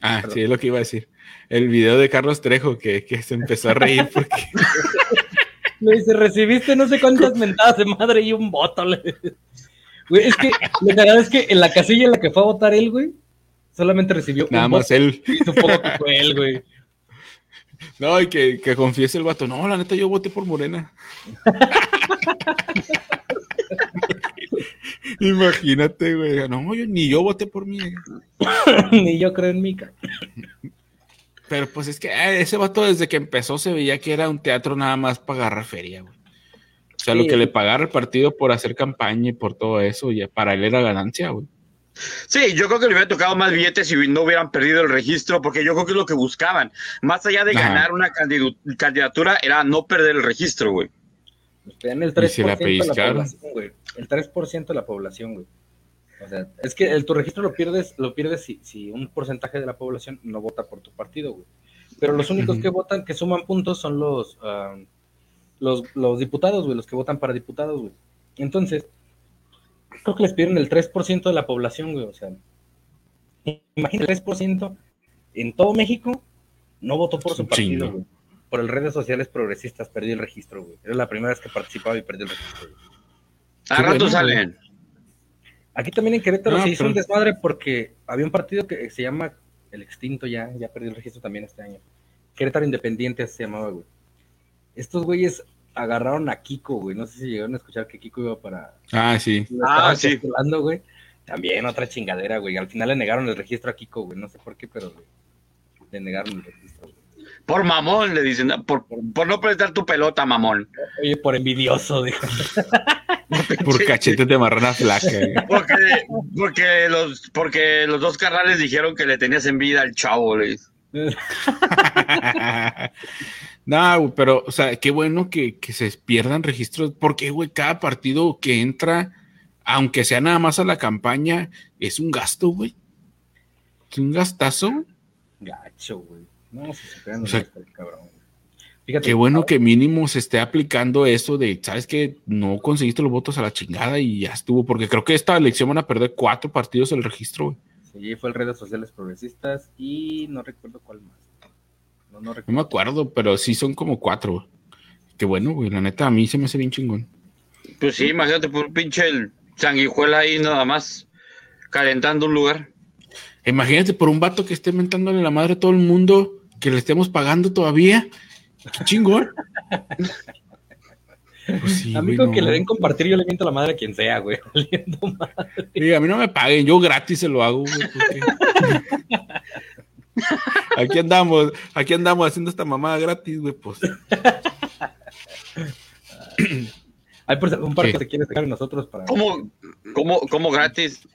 B: Ah,
C: Perdón.
B: sí, es lo que iba a decir. El video de Carlos Trejo que, que se empezó a reír porque <laughs>
C: Me dice, recibiste no sé cuántas mentadas de madre y un voto. Güey, es que lo cagado es que en la casilla en la que fue a votar él, güey, solamente recibió
B: nada
C: un
B: más
C: voto.
B: él.
C: Y supongo que fue él, güey.
B: No, y que, que confiese el vato. No, la neta, yo voté por Morena. <laughs> Imagínate, güey. No, yo, ni yo voté por mí. <laughs>
C: Ni yo creo en mí. ca-
B: Pero pues es que eh, ese vato desde que empezó se veía que era un teatro nada más para agarrar feria, güey. O sea, lo que le pagara el partido por hacer campaña y por todo eso, ya para él era ganancia, güey.
A: Sí, yo creo que le hubiera tocado más billetes si no hubieran perdido el registro, porque yo creo que es lo que buscaban. Más allá de
B: Ajá.
A: ganar una candidu- candidatura, era no perder el registro, güey.
C: El
B: Y
C: 3%
B: si la
C: de la población, güey. El 3% de la población, güey. O sea, es que el, tu registro lo pierdes, lo pierdes si, si un porcentaje de la población no vota por tu partido, güey. Pero los únicos que votan, que suman puntos, son los, ah, los, los diputados, güey, los que votan para diputados, güey. Entonces, creo que les pidieron el 3% de la población, güey. O sea, imagínate, el 3% en todo México no votó por su partido,
B: chingo.
C: güey. Por el redes sociales progresistas perdí el registro, güey. Era la primera vez que participaba y perdí el registro, güey.
A: A rato
B: bueno,
A: salen.
C: Aquí también en Querétaro
B: Ah,
C: se hizo
B: pero-
C: un desmadre porque había un partido que se llama El Extinto ya, ya perdió el registro también este año. Querétaro Independiente se llamaba, güey. Estos güeyes agarraron a Kiko, güey. No sé si llegaron a escuchar que Kiko iba para...
B: Ah, sí.
A: Ah, sí.
C: güey. También otra chingadera, güey. Al final le negaron el registro a Kiko, güey. No sé por qué, pero güey, le negaron el registro, güey.
A: Por mamón, le dicen, por, por no prestar tu pelota, mamón.
C: Oye, por envidioso, dijo. <laughs>
B: Por cachetes de marrana flaca. güey.
A: Porque, porque, los, porque los dos carnales dijeron que le tenías envidia al chavo, le <laughs>
B: no, güey, pero, o sea, qué bueno que, que se pierdan registros, porque, güey, cada partido que entra, aunque sea nada más a la campaña, es un gasto, güey. Es un gastazo.
C: Gacho, güey. No, se pegan
B: O sea,
C: el cabrón. güey. Fíjate,
B: Qué bueno que mínimo se esté aplicando eso de, ¿sabes qué? No conseguiste los votos a la chingada y ya estuvo, porque creo que esta elección van a perder cuatro partidos el registro, güey.
C: Sí, fue el redes sociales progresistas y no recuerdo cuál más. No, no
B: me acuerdo, pero sí son como cuatro. Qué bueno, güey. La neta, a mí se me hace bien chingón.
A: Pues sí, imagínate por un pinche el sanguijuela ahí nada más, calentando un lugar.
B: Imagínate por un vato que esté mentándole la madre a todo el mundo, que le estemos pagando todavía. Qué chingón. <laughs> Pues sí,
C: a mí
B: güey,
C: con
B: no.
C: que le den compartir, yo le miento la madre a quien sea, güey. <laughs> Madre.
B: Sí, a mí no me paguen, yo gratis se lo hago, güey. porque- <laughs> Aquí andamos, aquí andamos haciendo esta mamada gratis, güey, pues.
C: Hay por un par que se quiere sacar de nosotros para.
A: ¿Cómo, cómo, cómo gratis?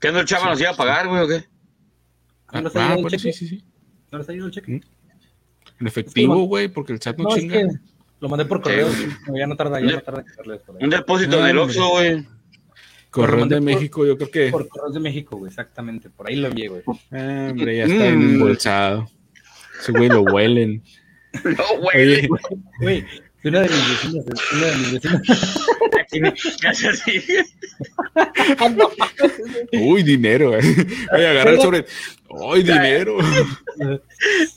A: ¿Qué no el chava nos iba a pagar, güey, o qué?
C: ¿No les ha
B: Ah, pues sí, sí, sí.
C: ¿No les ha ido el cheque?
B: En efectivo, güey, porque el chat no,
C: No, es
B: chinga.
C: que lo mandé por correo.
A: Sí.
C: ya no tarda, ya no tarda en.
A: Un depósito del. Oxxo, güey.
B: Correo
C: Lo mandé
B: de
C: por-
B: México, yo creo que.
C: Por correos de México, güey, exactamente. Por ahí lo envié, güey.
B: Ah, hombre, ya <laughs> está
A: Mm.
B: embolsado. Ese güey lo huelen. <laughs>
A: No, güey.
B: Oye,
C: Güey, una de mis vecinas, una de mis vecinas.
A: Aquí me- casi así.
B: uy, dinero. güey. Oye, agarra el sobre. Uy, dinero.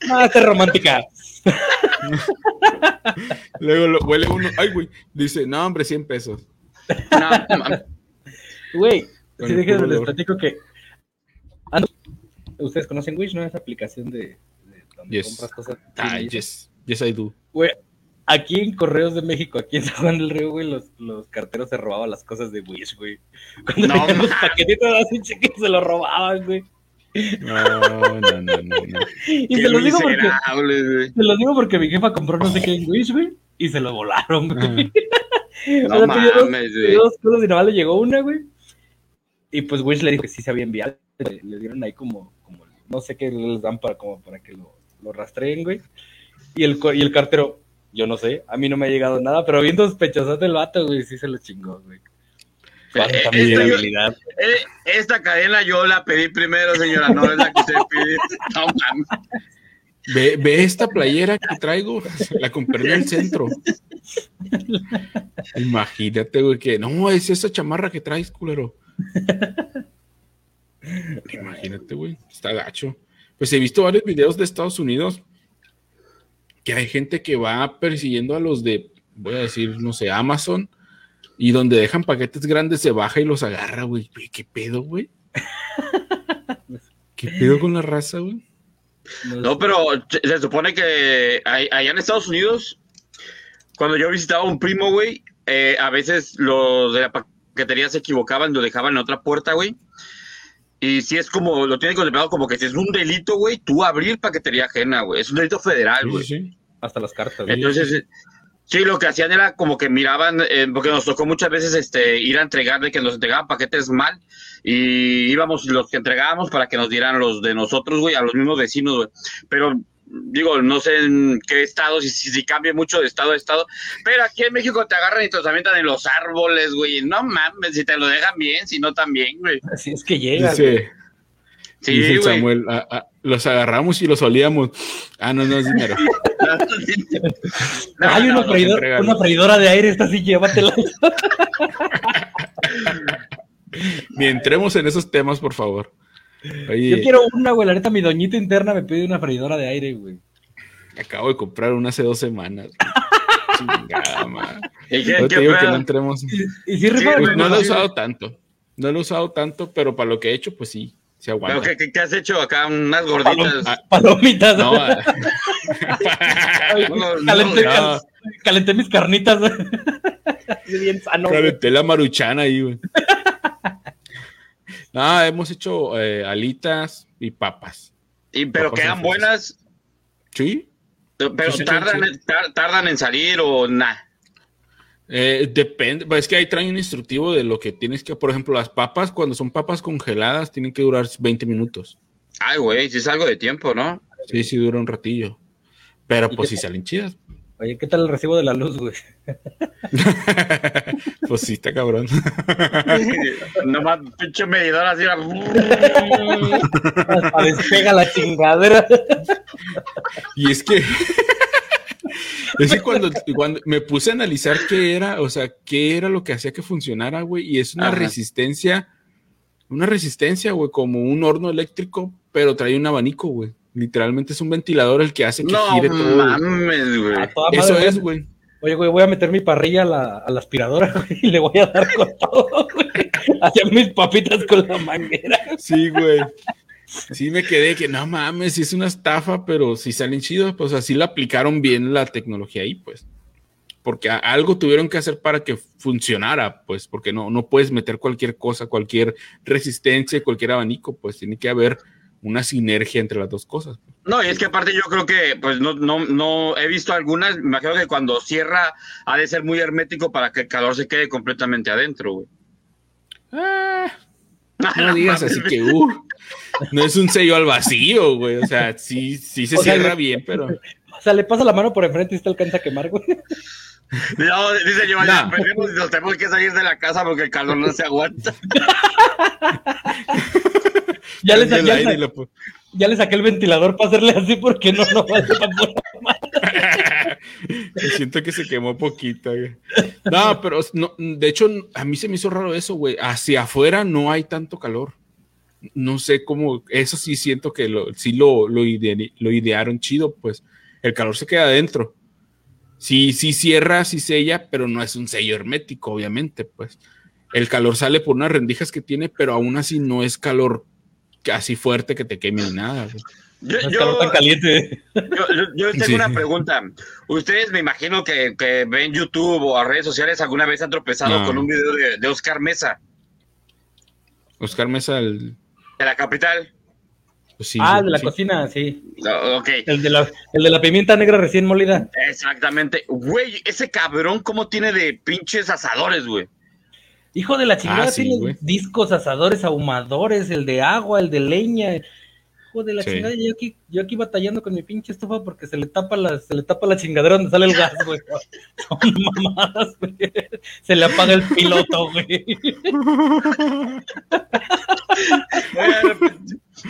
C: Ah, esta es romántica. <laughs>
B: Luego lo huele uno. Ay, güey. Dice, no, hombre, 100 pesos.
A: No.
C: Güey, si déjenme les platico que. Ah. Ustedes conocen Wish, ¿no? Esa aplicación de, de donde
B: Yes.
C: compras cosas. Sí,
B: yes. Yes, I do.
C: Güey, aquí en Correos de México, aquí en San Juan del Río, güey, los, los carteros se robaban las cosas de Wish, güey. Cuando
A: No,
C: los paquetitos así cheques se los robaban, güey.
B: No, no, no, no, no.
C: Y
A: Qué
C: se los digo porque,
A: güey.
C: se los digo porque mi jefa compró no sé qué en Wish, güey, y se lo volaron, güey. <laughs>
A: No
C: O sea, pidió dos- pidió dos cosas y nada más le llegó una, güey. Y pues Wish le dijo que sí se había enviado. Le, le dieron ahí como, como, no sé qué les dan para, como para que lo, lo rastreen, güey. Y el, y el cartero, yo no sé, a mí no me ha llegado nada, pero bien sospechoso el vato, güey, sí se lo chingó, güey.
A: Eh, eh,
C: miserabilidad.
A: Eh, esta cadena yo la pedí primero, señora, no es la que usted pide. <laughs> No.
B: Ve, ve esta playera que traigo, la compré en el centro. Imagínate, güey, que no, es esa chamarra que traes, culero. <laughs> Imagínate, güey, está gacho. Pues he visto varios videos de Estados Unidos que hay gente que va persiguiendo a los de, voy a decir, no sé, Amazon, y donde dejan paquetes grandes se baja y los agarra, güey. ¿Qué pedo, güey? ¿Qué pedo con la raza, güey?
A: No, pero se supone que allá en Estados Unidos, cuando yo visitaba a un primo, güey, eh, a veces los de la paquetería se equivocaban, lo dejaban en otra puerta, güey. Y si es como, lo tienen contemplado como que si es un delito, güey, tú abrir paquetería ajena, güey. Es un delito federal, güey.
B: sí, sí.
C: Hasta las cartas.
A: Entonces, eh, sí, lo que hacían era como que miraban, eh, porque nos tocó muchas veces este, ir a entregar, de que nos entregaban paquetes mal, y íbamos los que entregábamos para que nos dieran los de nosotros, güey, a los mismos vecinos, güey. Pero, digo, no sé en qué estado, si, si, si cambia mucho de estado a estado, pero aquí en México te agarran y te los avientan en los árboles, güey. No mames, si te lo dejan bien, si no también, güey.
C: Así es que llega, güey.
A: Sí,
B: dice el. Samuel, "Ah, ah, los agarramos y los olíamos. Ah, no, no es dinero. <laughs>
A: No,
C: Hay
A: no,
C: una,
A: no,
C: una freidora de aire, esta sí, llévatela.
B: Ni entremos en esos temas, por favor. Oye,
C: Yo quiero una, güey. La neta, mi doñita interna me pide una freidora de aire, güey.
B: acabo de comprar una hace dos semanas. <laughs> Chingada, madre.
A: ¿Y qué,
B: Yo
A: qué
B: te digo que no entremos.
C: Y si rifa,
A: Sí,
B: Pues no lo he usado tanto. No lo he usado tanto, pero para lo que he hecho, pues sí, se
A: ¿Pero
B: aguanta.
A: qué, qué- qué has hecho acá? Unas gorditas.
B: Ah,
C: palomitas.
B: No, ah, <laughs>
A: no, no,
C: calenté,
B: no.
C: cal- calenté mis carnitas. Bien sano. güey.
B: calenté la maruchana ahí, güey. No, hemos hecho eh, alitas y papas.
A: Y, pero
B: Papas
A: quedan
B: en
A: buenas,
B: Sí,
A: pero
B: Sí,
A: tardan,
B: sí.
A: tardan en salir o nada.
B: Eh, depende, pues es que ahí traen un instructivo de lo que tienes que, por ejemplo, las papas, cuando son papas congeladas, tienen que durar 20 minutos.
A: Ay, güey, si es algo de tiempo, ¿no?
B: Sí, sí, dura un ratillo. Pero
C: ¿Y
B: pues sí salen chidas.
C: Oye, ¿qué tal el recibo de la luz, güey? <laughs>
B: pues sí, está cabrón. <laughs>
A: Nomás pinche medidor así.
C: Hasta <laughs> despega la chingadera.
B: y es que. es que cuando, cuando me puse a analizar qué era, o sea, qué era lo que hacía que funcionara, güey, y es una
A: Ajá.
B: resistencia, una resistencia, güey, como un horno eléctrico, pero trae un abanico, güey. Literalmente es un ventilador el que hace que
A: No
B: gire todo.
A: mames, güey.
B: Eso
C: madre,
B: es,
C: güey. Oye, güey, voy a meter mi parrilla a la, a la aspiradora <laughs> güey, y le voy a dar con todo, güey. Hacia mis papitas con la manguera.
B: Sí, güey. Sí me quedé que no mames, sí es una estafa, pero si salen chidos, pues así la aplicaron bien la tecnología ahí, pues. Porque algo tuvieron que hacer para que funcionara, pues, porque no, no puedes meter cualquier cosa, cualquier resistencia, cualquier abanico, pues tiene que haber una sinergia entre las dos cosas.
A: No, y es que aparte yo creo que, pues no, no, no he visto algunas. Me imagino que cuando cierra ha de ser muy hermético para que el calor se quede completamente adentro, güey.
B: Ah, <laughs> no
A: No
B: digas así que, uh, no es un sello al vacío, güey. O sea, sí, sí se
C: O
B: cierra bien, pero. <laughs>
C: O sea, le pasa la mano por enfrente y te alcanza a quemar, güey. <laughs>
A: No, dice yo, y nos tenemos que salir de la casa porque el calor no se aguanta.
C: Ya le,
B: el
C: saqué, el-
B: lo pu-
C: ya le saqué el ventilador para hacerle así porque no, no vale la pura
B: Siento que se quemó poquito. güey. No, pero no, de hecho, a mí se me hizo raro eso, güey. Hacia afuera no hay tanto calor. No sé cómo, eso sí siento que lo, sí lo, lo, ide- lo idearon chido, pues el calor se queda adentro. Sí, sí cierra, sí sella, pero no es un sello hermético, obviamente, pues. El calor sale por unas rendijas que tiene, pero aún así no es calor así fuerte que te queme ni nada.
A: Yo,
C: No
A: yo-
C: tan caliente.
A: yo- yo- yo tengo
B: Sí.
A: una pregunta. Ustedes me imagino que, que ven YouTube o redes sociales alguna vez han tropezado
B: No.
A: con un video de, de Oscar Mesa,
B: Oscar Mesa, el,
A: de la capital.
B: pues sí,
C: ah, de la
B: sí.
C: cocina, sí.
A: No, ok,
C: El de, la, el de la pimienta negra recién molida.
A: exactamente. Güey, ese cabrón, ¿cómo tiene de pinches asadores, güey?
C: Hijo de la chingada,
B: Ah, sí,
C: tiene
B: güey.
C: discos, asadores, ahumadores, el de agua, el de leña. Hijo de la
B: Sí.
C: chingada, yo aquí, yo aquí batallando con mi pinche estufa porque se le tapa la, se le tapa la chingadera donde sale el gas, güey. <laughs> Son mamadas, güey. Se le apaga el piloto, güey.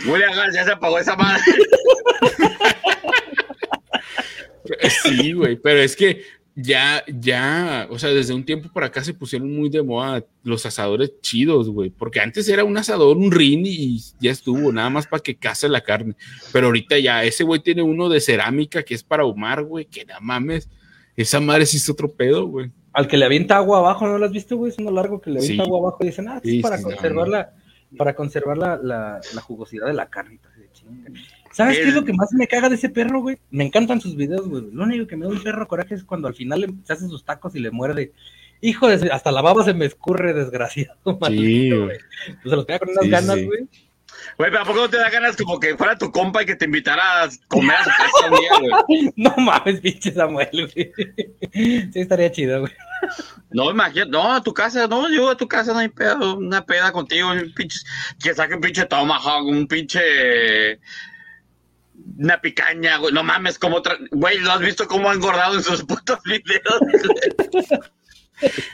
A: William Gas ya se apagó esa madre.
B: Sí, güey, pero es que ya, ya, o sea, desde un tiempo para acá se pusieron muy de moda los asadores chidos, güey, porque antes era un asador, un rin y ya estuvo, nada más para que case la carne, pero ahorita ya ese güey tiene uno de cerámica que es para ahumar, güey, que no mames, esa madre sí es otro pedo, güey.
C: Al que le avienta agua abajo, ¿no lo has visto, güey? Es uno largo que le avienta
B: Sí.
C: agua abajo y dicen, ah,
B: Sí,
C: es para conservar
B: no.
C: la, para conservar la, la, la jugosidad de la carne. Así ¿Sabes qué es lo que más me caga de ese perro, güey? Me encantan sus videos, güey. Lo único que me da un perro coraje es cuando al final le- se hace sus tacos y le muerde. Hijo de... Hasta la baba se me escurre, desgraciado. <laughs>
B: Sí,
C: maldito,
B: güey.
C: Pues se los pega con unas
B: Sí,
C: ganas,
B: sí.
C: güey.
A: Güey, pero ¿a poco no te da ganas como que fuera tu compa y que te invitara a comer a su casa un día, güey? <laughs>
C: No mames, pinche Samuel, güey. Sí, estaría chido, güey.
A: No, imagínate, no, a tu casa, no, yo a tu casa no hay pedo, una peda contigo, un pinche, que saque un pinche tomahawk, un pinche, una picaña, güey, no mames, como otra, güey, ¿lo has visto cómo ha engordado en sus putos videos?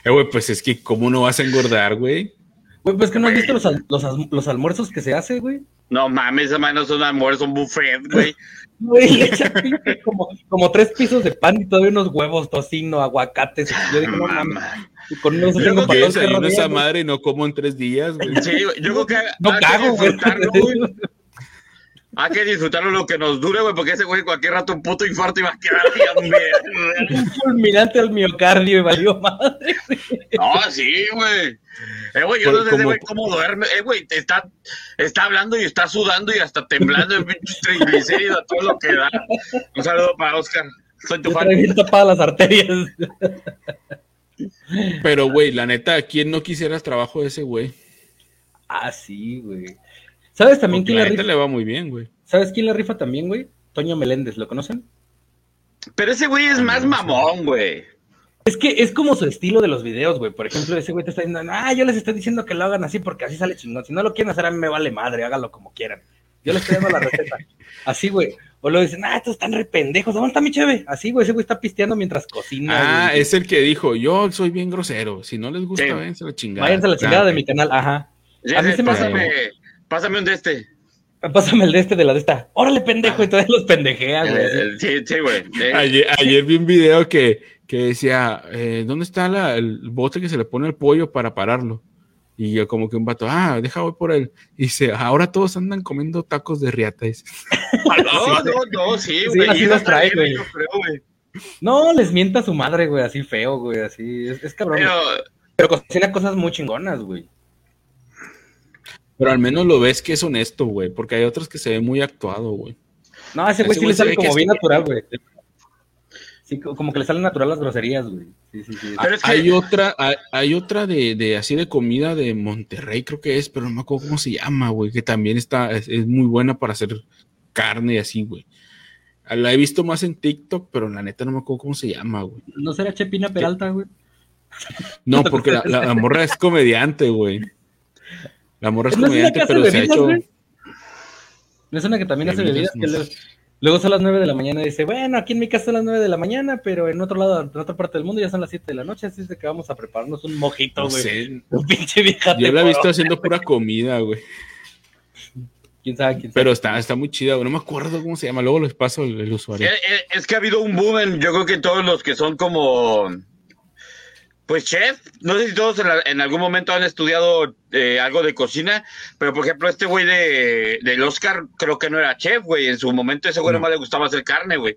B: Eh, güey, pues es que, ¿cómo no vas a engordar, güey?
C: Güey, pues que no has visto los, al- los, al- los almuerzos que se hace, güey.
A: No mames, esa madre no es un almuerzo, un buffet, güey.
C: Güey, le <laughs> echa pinche como, como tres pisos de pan y todavía unos huevos, tocino, aguacates. Yo dije, no mames. Con unos
A: Yo
C: tengo
A: creo que
B: desayuno esa madre y no como en tres días, güey.
A: Sí, yo creo que
C: No cago, güey.
A: Hay que disfrutarlo lo que nos dure, güey, porque ese güey cualquier rato un puto infarto iba a quedar bien,
C: fulminante <laughs> al miocardio y valió madre.
A: No, sí, güey. Eh, güey, yo no sé güey cómo duerme. Eh, güey, te está, está hablando y está sudando y hasta temblando en triglicéridos, todo lo que da. Un saludo para Oscar. Soy tu fan.
C: tapadas las arterias.
B: Pero, güey, la neta, ¿quién no quisiera el trabajo de ese güey?
C: Ah, sí, güey. ¿Sabes también
B: Porque
C: quién
B: la
C: rifa?
B: le va muy bien, güey.
C: ¿Sabes quién la rifa también, güey? Toño Meléndez, ¿lo conocen?
A: Pero ese güey es más mamón, güey.
C: Es que es como su estilo de los videos, güey. Por ejemplo, ese güey te está diciendo, ah, yo les estoy diciendo que lo hagan así porque así sale chingón. Si no lo quieren hacer, a mí me vale madre, háganlo como quieran. Yo les estoy dando la receta. <laughs> Así, güey. O lo dicen, ah, estos están re pendejos. ¿Dónde está mi cheve? Así, güey, ese güey está pisteando mientras cocina.
B: Ah,
C: güey.
B: es el que dijo, yo soy bien grosero. Si no les gusta,
A: Sí.
B: váyanse a la chingada.
C: Váyanse a la chingada
B: Ah,
C: de mi canal, ajá. A mí se me hace-
A: pásame, un de este.
C: Pásame el de este de la de esta. Órale, pendejo, y todavía los pendejea, güey. así.
A: Eh, sí, sí, güey. Eh,
B: Ayer, ayer vi un video que, que decía, eh, ¿dónde está la- el bote que se le pone al pollo para pararlo? Y yo como que un vato, ah, deja voy por él. Y dice, ahora todos andan comiendo tacos de riata. dice.
A: No, <laughs> no, no, sí,
C: Sí,
A: güey.
C: así los trae, güey. No, les mienta a su madre, güey, así feo, güey, así. Es, es cabrón.
A: Pero,
C: Pero, cocina cosas muy chingonas, güey.
B: Pero al menos lo ves que es honesto, güey, porque hay otros que se ve muy actuado, güey.
C: No, a ese güey sí le sale como bien natural, güey. Sí, co- como que le salen natural las groserías, güey. Sí, sí, sí.
A: Pero es que-
B: Hay otra, hay, hay otra de, de así de comida de Monterrey, creo que es, pero no me acuerdo cómo se llama, güey, que también está, es, es muy buena para hacer carne y así, güey. La he visto más en TikTok, pero la neta no me acuerdo cómo se llama, güey.
C: ¿No será Chepina Peralta, güey?
B: No, porque la, la- la morra es comediante, güey. La morra es
C: ¿No es
B: comediante, pero
C: de
B: se ha
C: bebidas,
B: hecho.
C: güey? ¿No es una que también hace
B: Bebidas,
C: bebidas? Que luego, son las 9 de la mañana y dice, bueno, aquí en mi casa son las 9 de la mañana, pero en otro lado, en otra parte del mundo ya son las 7 de la noche, así es de que vamos a prepararnos un mojito,
B: No
C: güey.
B: sé. <laughs>
C: Un pinche vieja.
B: Yo la he visto haciendo pura comida, güey.
C: ¿Quién sabe? ¿Quién sabe?
B: Pero está, está muy chida, güey. No me acuerdo cómo se llama. Luego les paso el, el usuario.
A: Eh, eh, Es que ha habido un boom en, yo creo que todos los que son como, pues chef, no sé si todos en, la- en algún momento han estudiado eh, algo de cocina, pero por ejemplo este güey de, del Oscar creo que no era chef, güey, en su momento ese güey
B: No.
A: nomás le gustaba hacer carne, güey,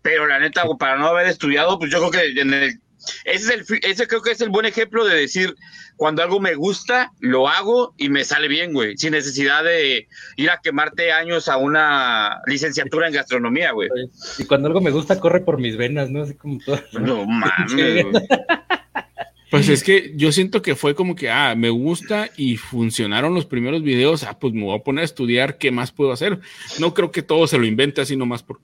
A: pero la neta, para no haber estudiado, pues yo creo que en el ese, es el, ese creo que es el buen ejemplo de decir, cuando algo me gusta, lo hago y me sale bien, güey, sin necesidad de ir a quemarte años a una licenciatura en gastronomía, güey.
C: Y cuando algo me gusta, corre por mis venas, ¿no? Así como todo.
A: No <laughs> mames, güey.
B: Pues es que yo siento que fue como que, ah, me gusta y funcionaron los primeros videos, ah, pues me voy a poner a estudiar qué más puedo hacer. No creo que todo se lo invente así nomás por,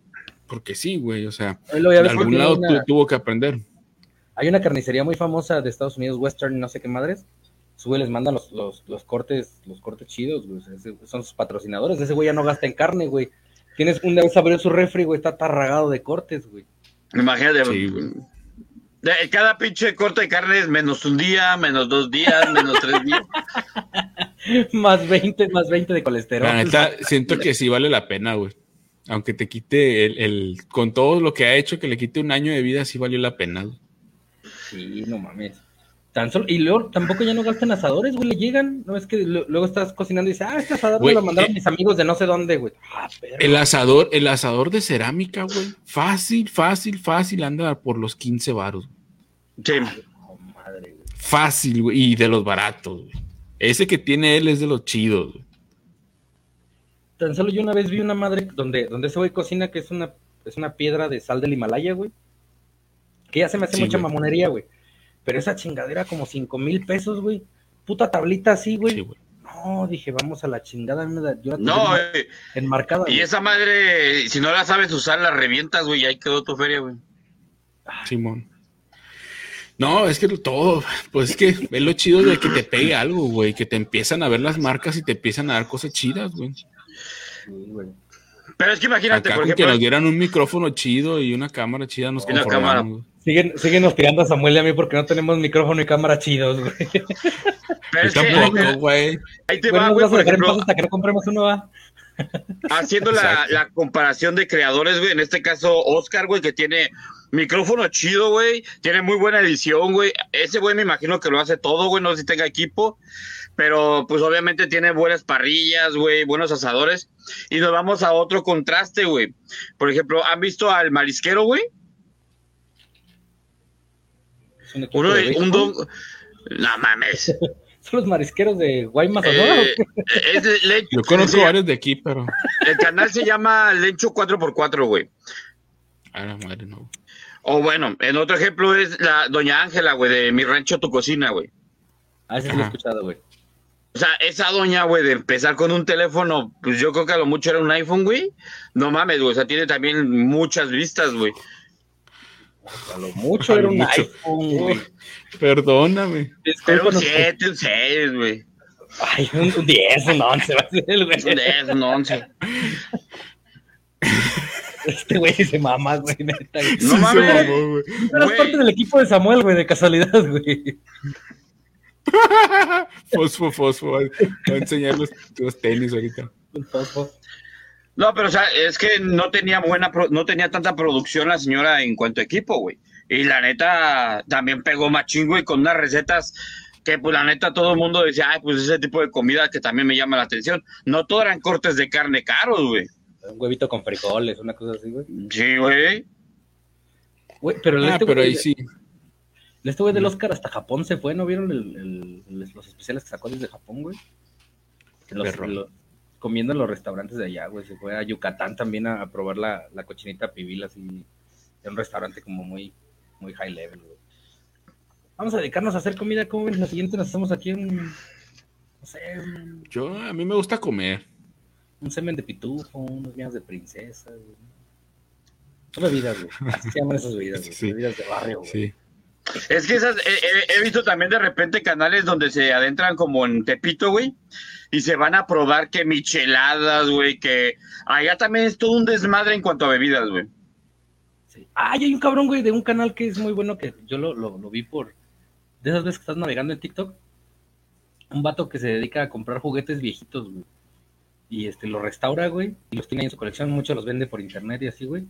B: porque sí, güey, o sea, de algún lado tuvo que aprender.
C: Hay una carnicería muy famosa de Estados Unidos, Western, no sé qué madres. Sube, les manda los, los, cortes, los cortes chidos, güey. son sus patrocinadores. Ese güey ya no gasta en carne, güey. Tienes un día abrió su refri, güey, está tarragado de cortes, güey.
A: Imagínate, sí, güey cada pinche corte de carne es menos un día, menos dos días, menos tres días. <laughs>
C: más 20, más 20 de colesterol.
B: siento que sí vale la pena, güey. Aunque te quite el, con todo lo que ha hecho, que le quite un año de vida, sí valió la pena.
C: Sí, no mames. Tan solo, y luego tampoco ya no gastan asadores, güey, le llegan. No es que luego estás cocinando y dices, ah, este asador me lo mandaron eh, mis amigos de no sé dónde, güey. Ah,
B: el asador, el asador de cerámica, güey. Fácil, fácil, fácil, anda por los 15 baros. Fácil, güey, y de los baratos, Ese que tiene él es de los chidos,
C: Tan solo yo una vez vi una madre donde, donde ese güey cocina que es una, es una piedra de sal del Himalaya, güey. Que ya se me hace mucha mamonería, güey. Pero esa chingadera como cinco mil pesos, güey. Puta tablita así, güey. No, dije, vamos a la chingada.
A: no, eh, enmarcada. Y esa madre, si no la sabes usar, la revientas, güey, y ahí quedó tu feria, güey.
B: Simón. No, es que todo, pues es que es lo chido de que te pegue algo, güey, que te empiezan a ver las marcas y te empiezan a dar cosas chidas, güey.
A: Pero es que imagínate,
B: por ejemplo. Que nos dieran un micrófono chido y una cámara chida, nos conformamos.
C: Siguen, siguen nos tirando a Samuel y a mí porque no tenemos micrófono y cámara chidos, güey.
A: Pero es tampoco, güey. Ahí te va, güey, por ejemplo.
C: Hasta que no compremos uno, va.
A: Haciendo la, la, comparación de creadores, güey, en este caso Oscar, güey, que tiene Micrófono chido, güey. Tiene muy buena edición, güey. Ese güey me imagino que lo hace todo, güey. No sé si tenga equipo. Pero pues obviamente tiene buenas parrillas, güey, buenos asadores. Y nos vamos a otro contraste, güey. Por ejemplo, ¿han visto al marisquero, güey? Uno de, un don... No mames. <laughs>
C: ¿Son los marisqueros de Guaymas eh, <laughs>
B: Yo conozco varios de aquí, pero.
A: El canal se llama Lencho 4x4, güey.
B: A la madre, no.
A: O bueno, en otro ejemplo es la doña Ángela, güey, de Mi Rancho Tu Cocina, güey.
C: Ah, sí, lo he escuchado, güey.
A: O sea, esa doña, güey, de empezar con un teléfono, pues yo creo que a lo mucho era un iPhone, güey. No mames, güey, o sea, tiene también muchas vistas, güey.
C: A lo mucho era un iPhone, güey.
B: Perdóname.
A: Era un 7, un 6, güey.
C: Ay, un 10, un 11 va a ser, güey.
A: Un 10, un 11.
C: Este güey se mama, güey, neta. No mames. güey. Eras parte del equipo de Samuel, güey, de casualidad, güey. <laughs>
B: fosfo, fosfo. Voy a enseñar los, tenis ahorita.
A: No, pero o sea, es que no tenía buena, no tenía tanta producción la señora en cuanto a equipo, güey. Y la neta también pegó machín, güey, con unas recetas que pues la neta todo el mundo decía, ay, pues ese tipo de comida que también me llama la atención. No todo eran cortes de carne caros, güey
C: un huevito con frijoles, una cosa así, güey.
A: Sí, güey.
C: Güey, pero,
B: ah, pero ahí sí.
C: Este güey del Oscar hasta Japón se fue, ¿no vieron el, los especiales que sacó desde Japón, güey? comiendo en los restaurantes de allá, güey. Se fue a Yucatán también a, probar la, la, cochinita pibil, así. En un restaurante como muy, muy high level, güey. Vamos a dedicarnos a hacer comida, ¿cómo ven? La siguiente nos hacemos aquí en. No sé.
B: Yo, a mí me gusta comer
C: un semen de pitufo, unos mías de princesa, Son bebidas, güey. Así se llaman esas bebidas, güey. <laughs> Bebidas de barrio, güey. Sí.
A: Es que esas, he, visto también de repente canales donde se adentran como en Tepito, güey, y se van a probar que micheladas, güey, que allá también es todo un desmadre en cuanto a bebidas, güey.
C: Sí. Ah, hay un cabrón, güey, de un canal que es muy bueno que yo lo, lo, vi por, de esas veces que estás navegando en TikTok, un vato que se dedica a comprar juguetes viejitos, güey y este lo restaura, güey, y los tiene en su colección, muchos los vende por internet y así, güey.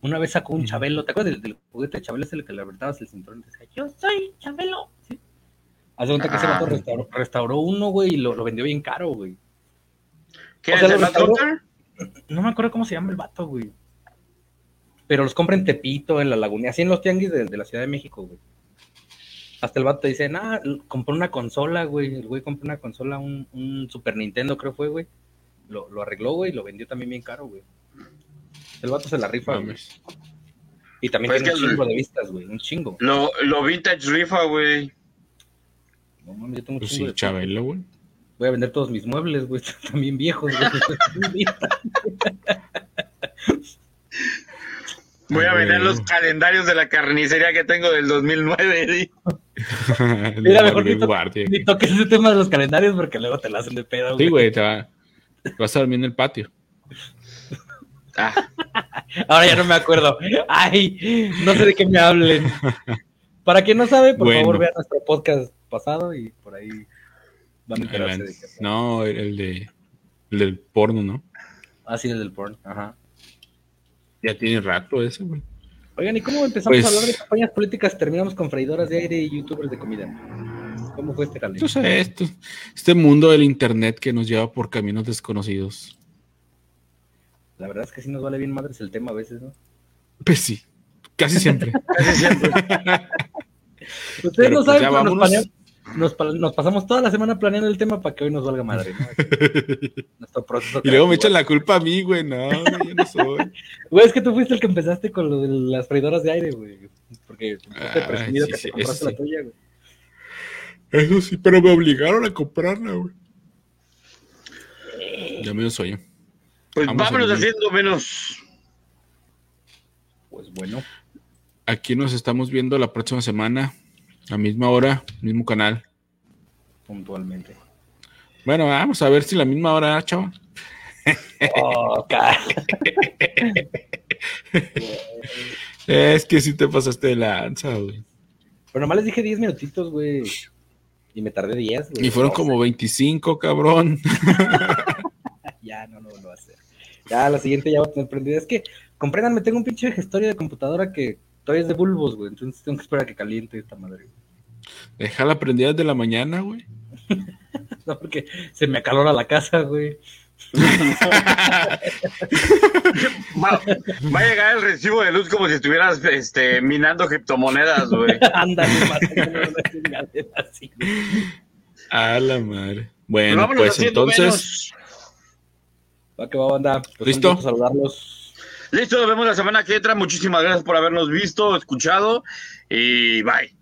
C: Una vez sacó un Chabelo, ¿te acuerdas del, juguete de Chabelo? Es el que le apretabas el cinturón y decía, yo soy Chabelo. ¿Sí? Haz cuenta que ese vato ah. restauró, uno, güey, y lo, lo, vendió bien caro, güey.
A: ¿Qué es el vato?
C: No me acuerdo cómo se llama el vato, güey. Pero los compra en Tepito, en la Laguna, así en los tianguis de, de la Ciudad de México, güey. Hasta el vato te dice, nah, compró una consola, güey. El güey compró una consola, un, un Super Nintendo, creo fue, güey. Lo, lo arregló, güey, y lo vendió también bien caro, güey. El vato se la rifa, güey. Y también
A: Pues
C: tiene
A: es
C: un chingo de vistas, güey. Un chingo.
A: Lo, lo vintage rifa, güey.
C: No mames, yo tengo un
B: Pues
C: chingo
B: sí,
C: de
B: Chabelo, güey.
C: Voy a vender todos mis muebles, güey. <laughs> También viejos, güey.
A: Voy a vender los calendarios de la carnicería que tengo del 2009. ¿sí? <laughs> <laughs>
C: Mira, mejor ni, to-
B: Guardia.
C: ni toques ese tema de los calendarios porque luego te la hacen de pedo,
B: Sí, güey, te, va- te vas a dormir en el patio.
A: Ah, <laughs>
C: Ahora ya no me acuerdo. Ay, no sé de qué me hablen. Para quien no sabe, por
B: Bueno.
C: favor, vean nuestro podcast pasado y por ahí van a enterarse de qué.
B: No, el de el del porno, ¿no?
C: Ah, sí, el del porn. Ajá.
B: Ya tiene rato ese, güey.
C: Oigan, ¿y cómo empezamos
B: Pues-
C: a hablar de campañas políticas? Terminamos con freidoras de aire y youtubers de comida. ¿Cómo fue este calor?
B: Tú sabes, esto, este mundo del internet que nos lleva por caminos desconocidos.
C: La verdad es que sí nos vale bien madres el tema a veces, ¿no?
B: Pues sí, casi siempre. <laughs> <laughs>
C: Ustedes
B: Pero,
C: no
B: pues,
C: saben, pero nos,
B: vámonos.
C: planeamos- nos, pa- nos pasamos toda la semana planeando el tema para que hoy nos valga madre, ¿no? <laughs> Nuestro proceso.
B: Y luego me echan la culpa a mí, güey. No, güey, yo no soy.
C: Güey, es que tú fuiste el que empezaste con lo de las freidoras de aire, güey. Porque te presumido
B: sí,
C: que te compraste la tuya, güey.
B: Eso sí, pero me obligaron a comprarla, güey. Ya me dio sueño.
A: Pues
B: Vamos
A: vámonos haciendo menos.
C: Pues bueno,
B: Aquí nos estamos viendo la próxima semana, a misma hora, mismo canal.
C: puntualmente.
B: Bueno, vamos a ver si la misma hora, chavo.
C: Oh, <laughs>
B: Es que sí te pasaste de lanza, güey.
C: Pero nomás les dije 10 minutitos, güey. Y me tardé 10, güey.
B: Y fueron
C: No,
B: como 25, cabrón. <laughs>
C: Ya, no lo vuelvo a hacer. Ya, la siguiente ya va a tener prendida. Es que, compréndanme, tengo un pinche gestorio de computadora que todavía es de bulbos, güey. Entonces tengo que esperar a que caliente esta madre.
B: Déjala prendida desde la mañana, güey. <laughs>
C: No, porque se me acalora la casa, güey. <laughs>
A: Va, va a llegar el recibo de luz como si estuvieras este, minando criptomonedas, güey. <laughs>
C: Ándale, así.
B: A la madre. Bueno, pues entonces,
A: menos.
C: Va que va, banda. Pues
B: ¿Listo?
C: saludarlos.
A: Listo, nos vemos la semana que entra. Muchísimas gracias por habernos visto, escuchado y bye.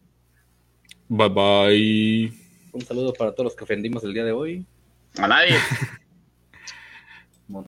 B: bye bye.
C: Un saludo para todos los que ofendimos el día de hoy.
A: A nadie. <laughs>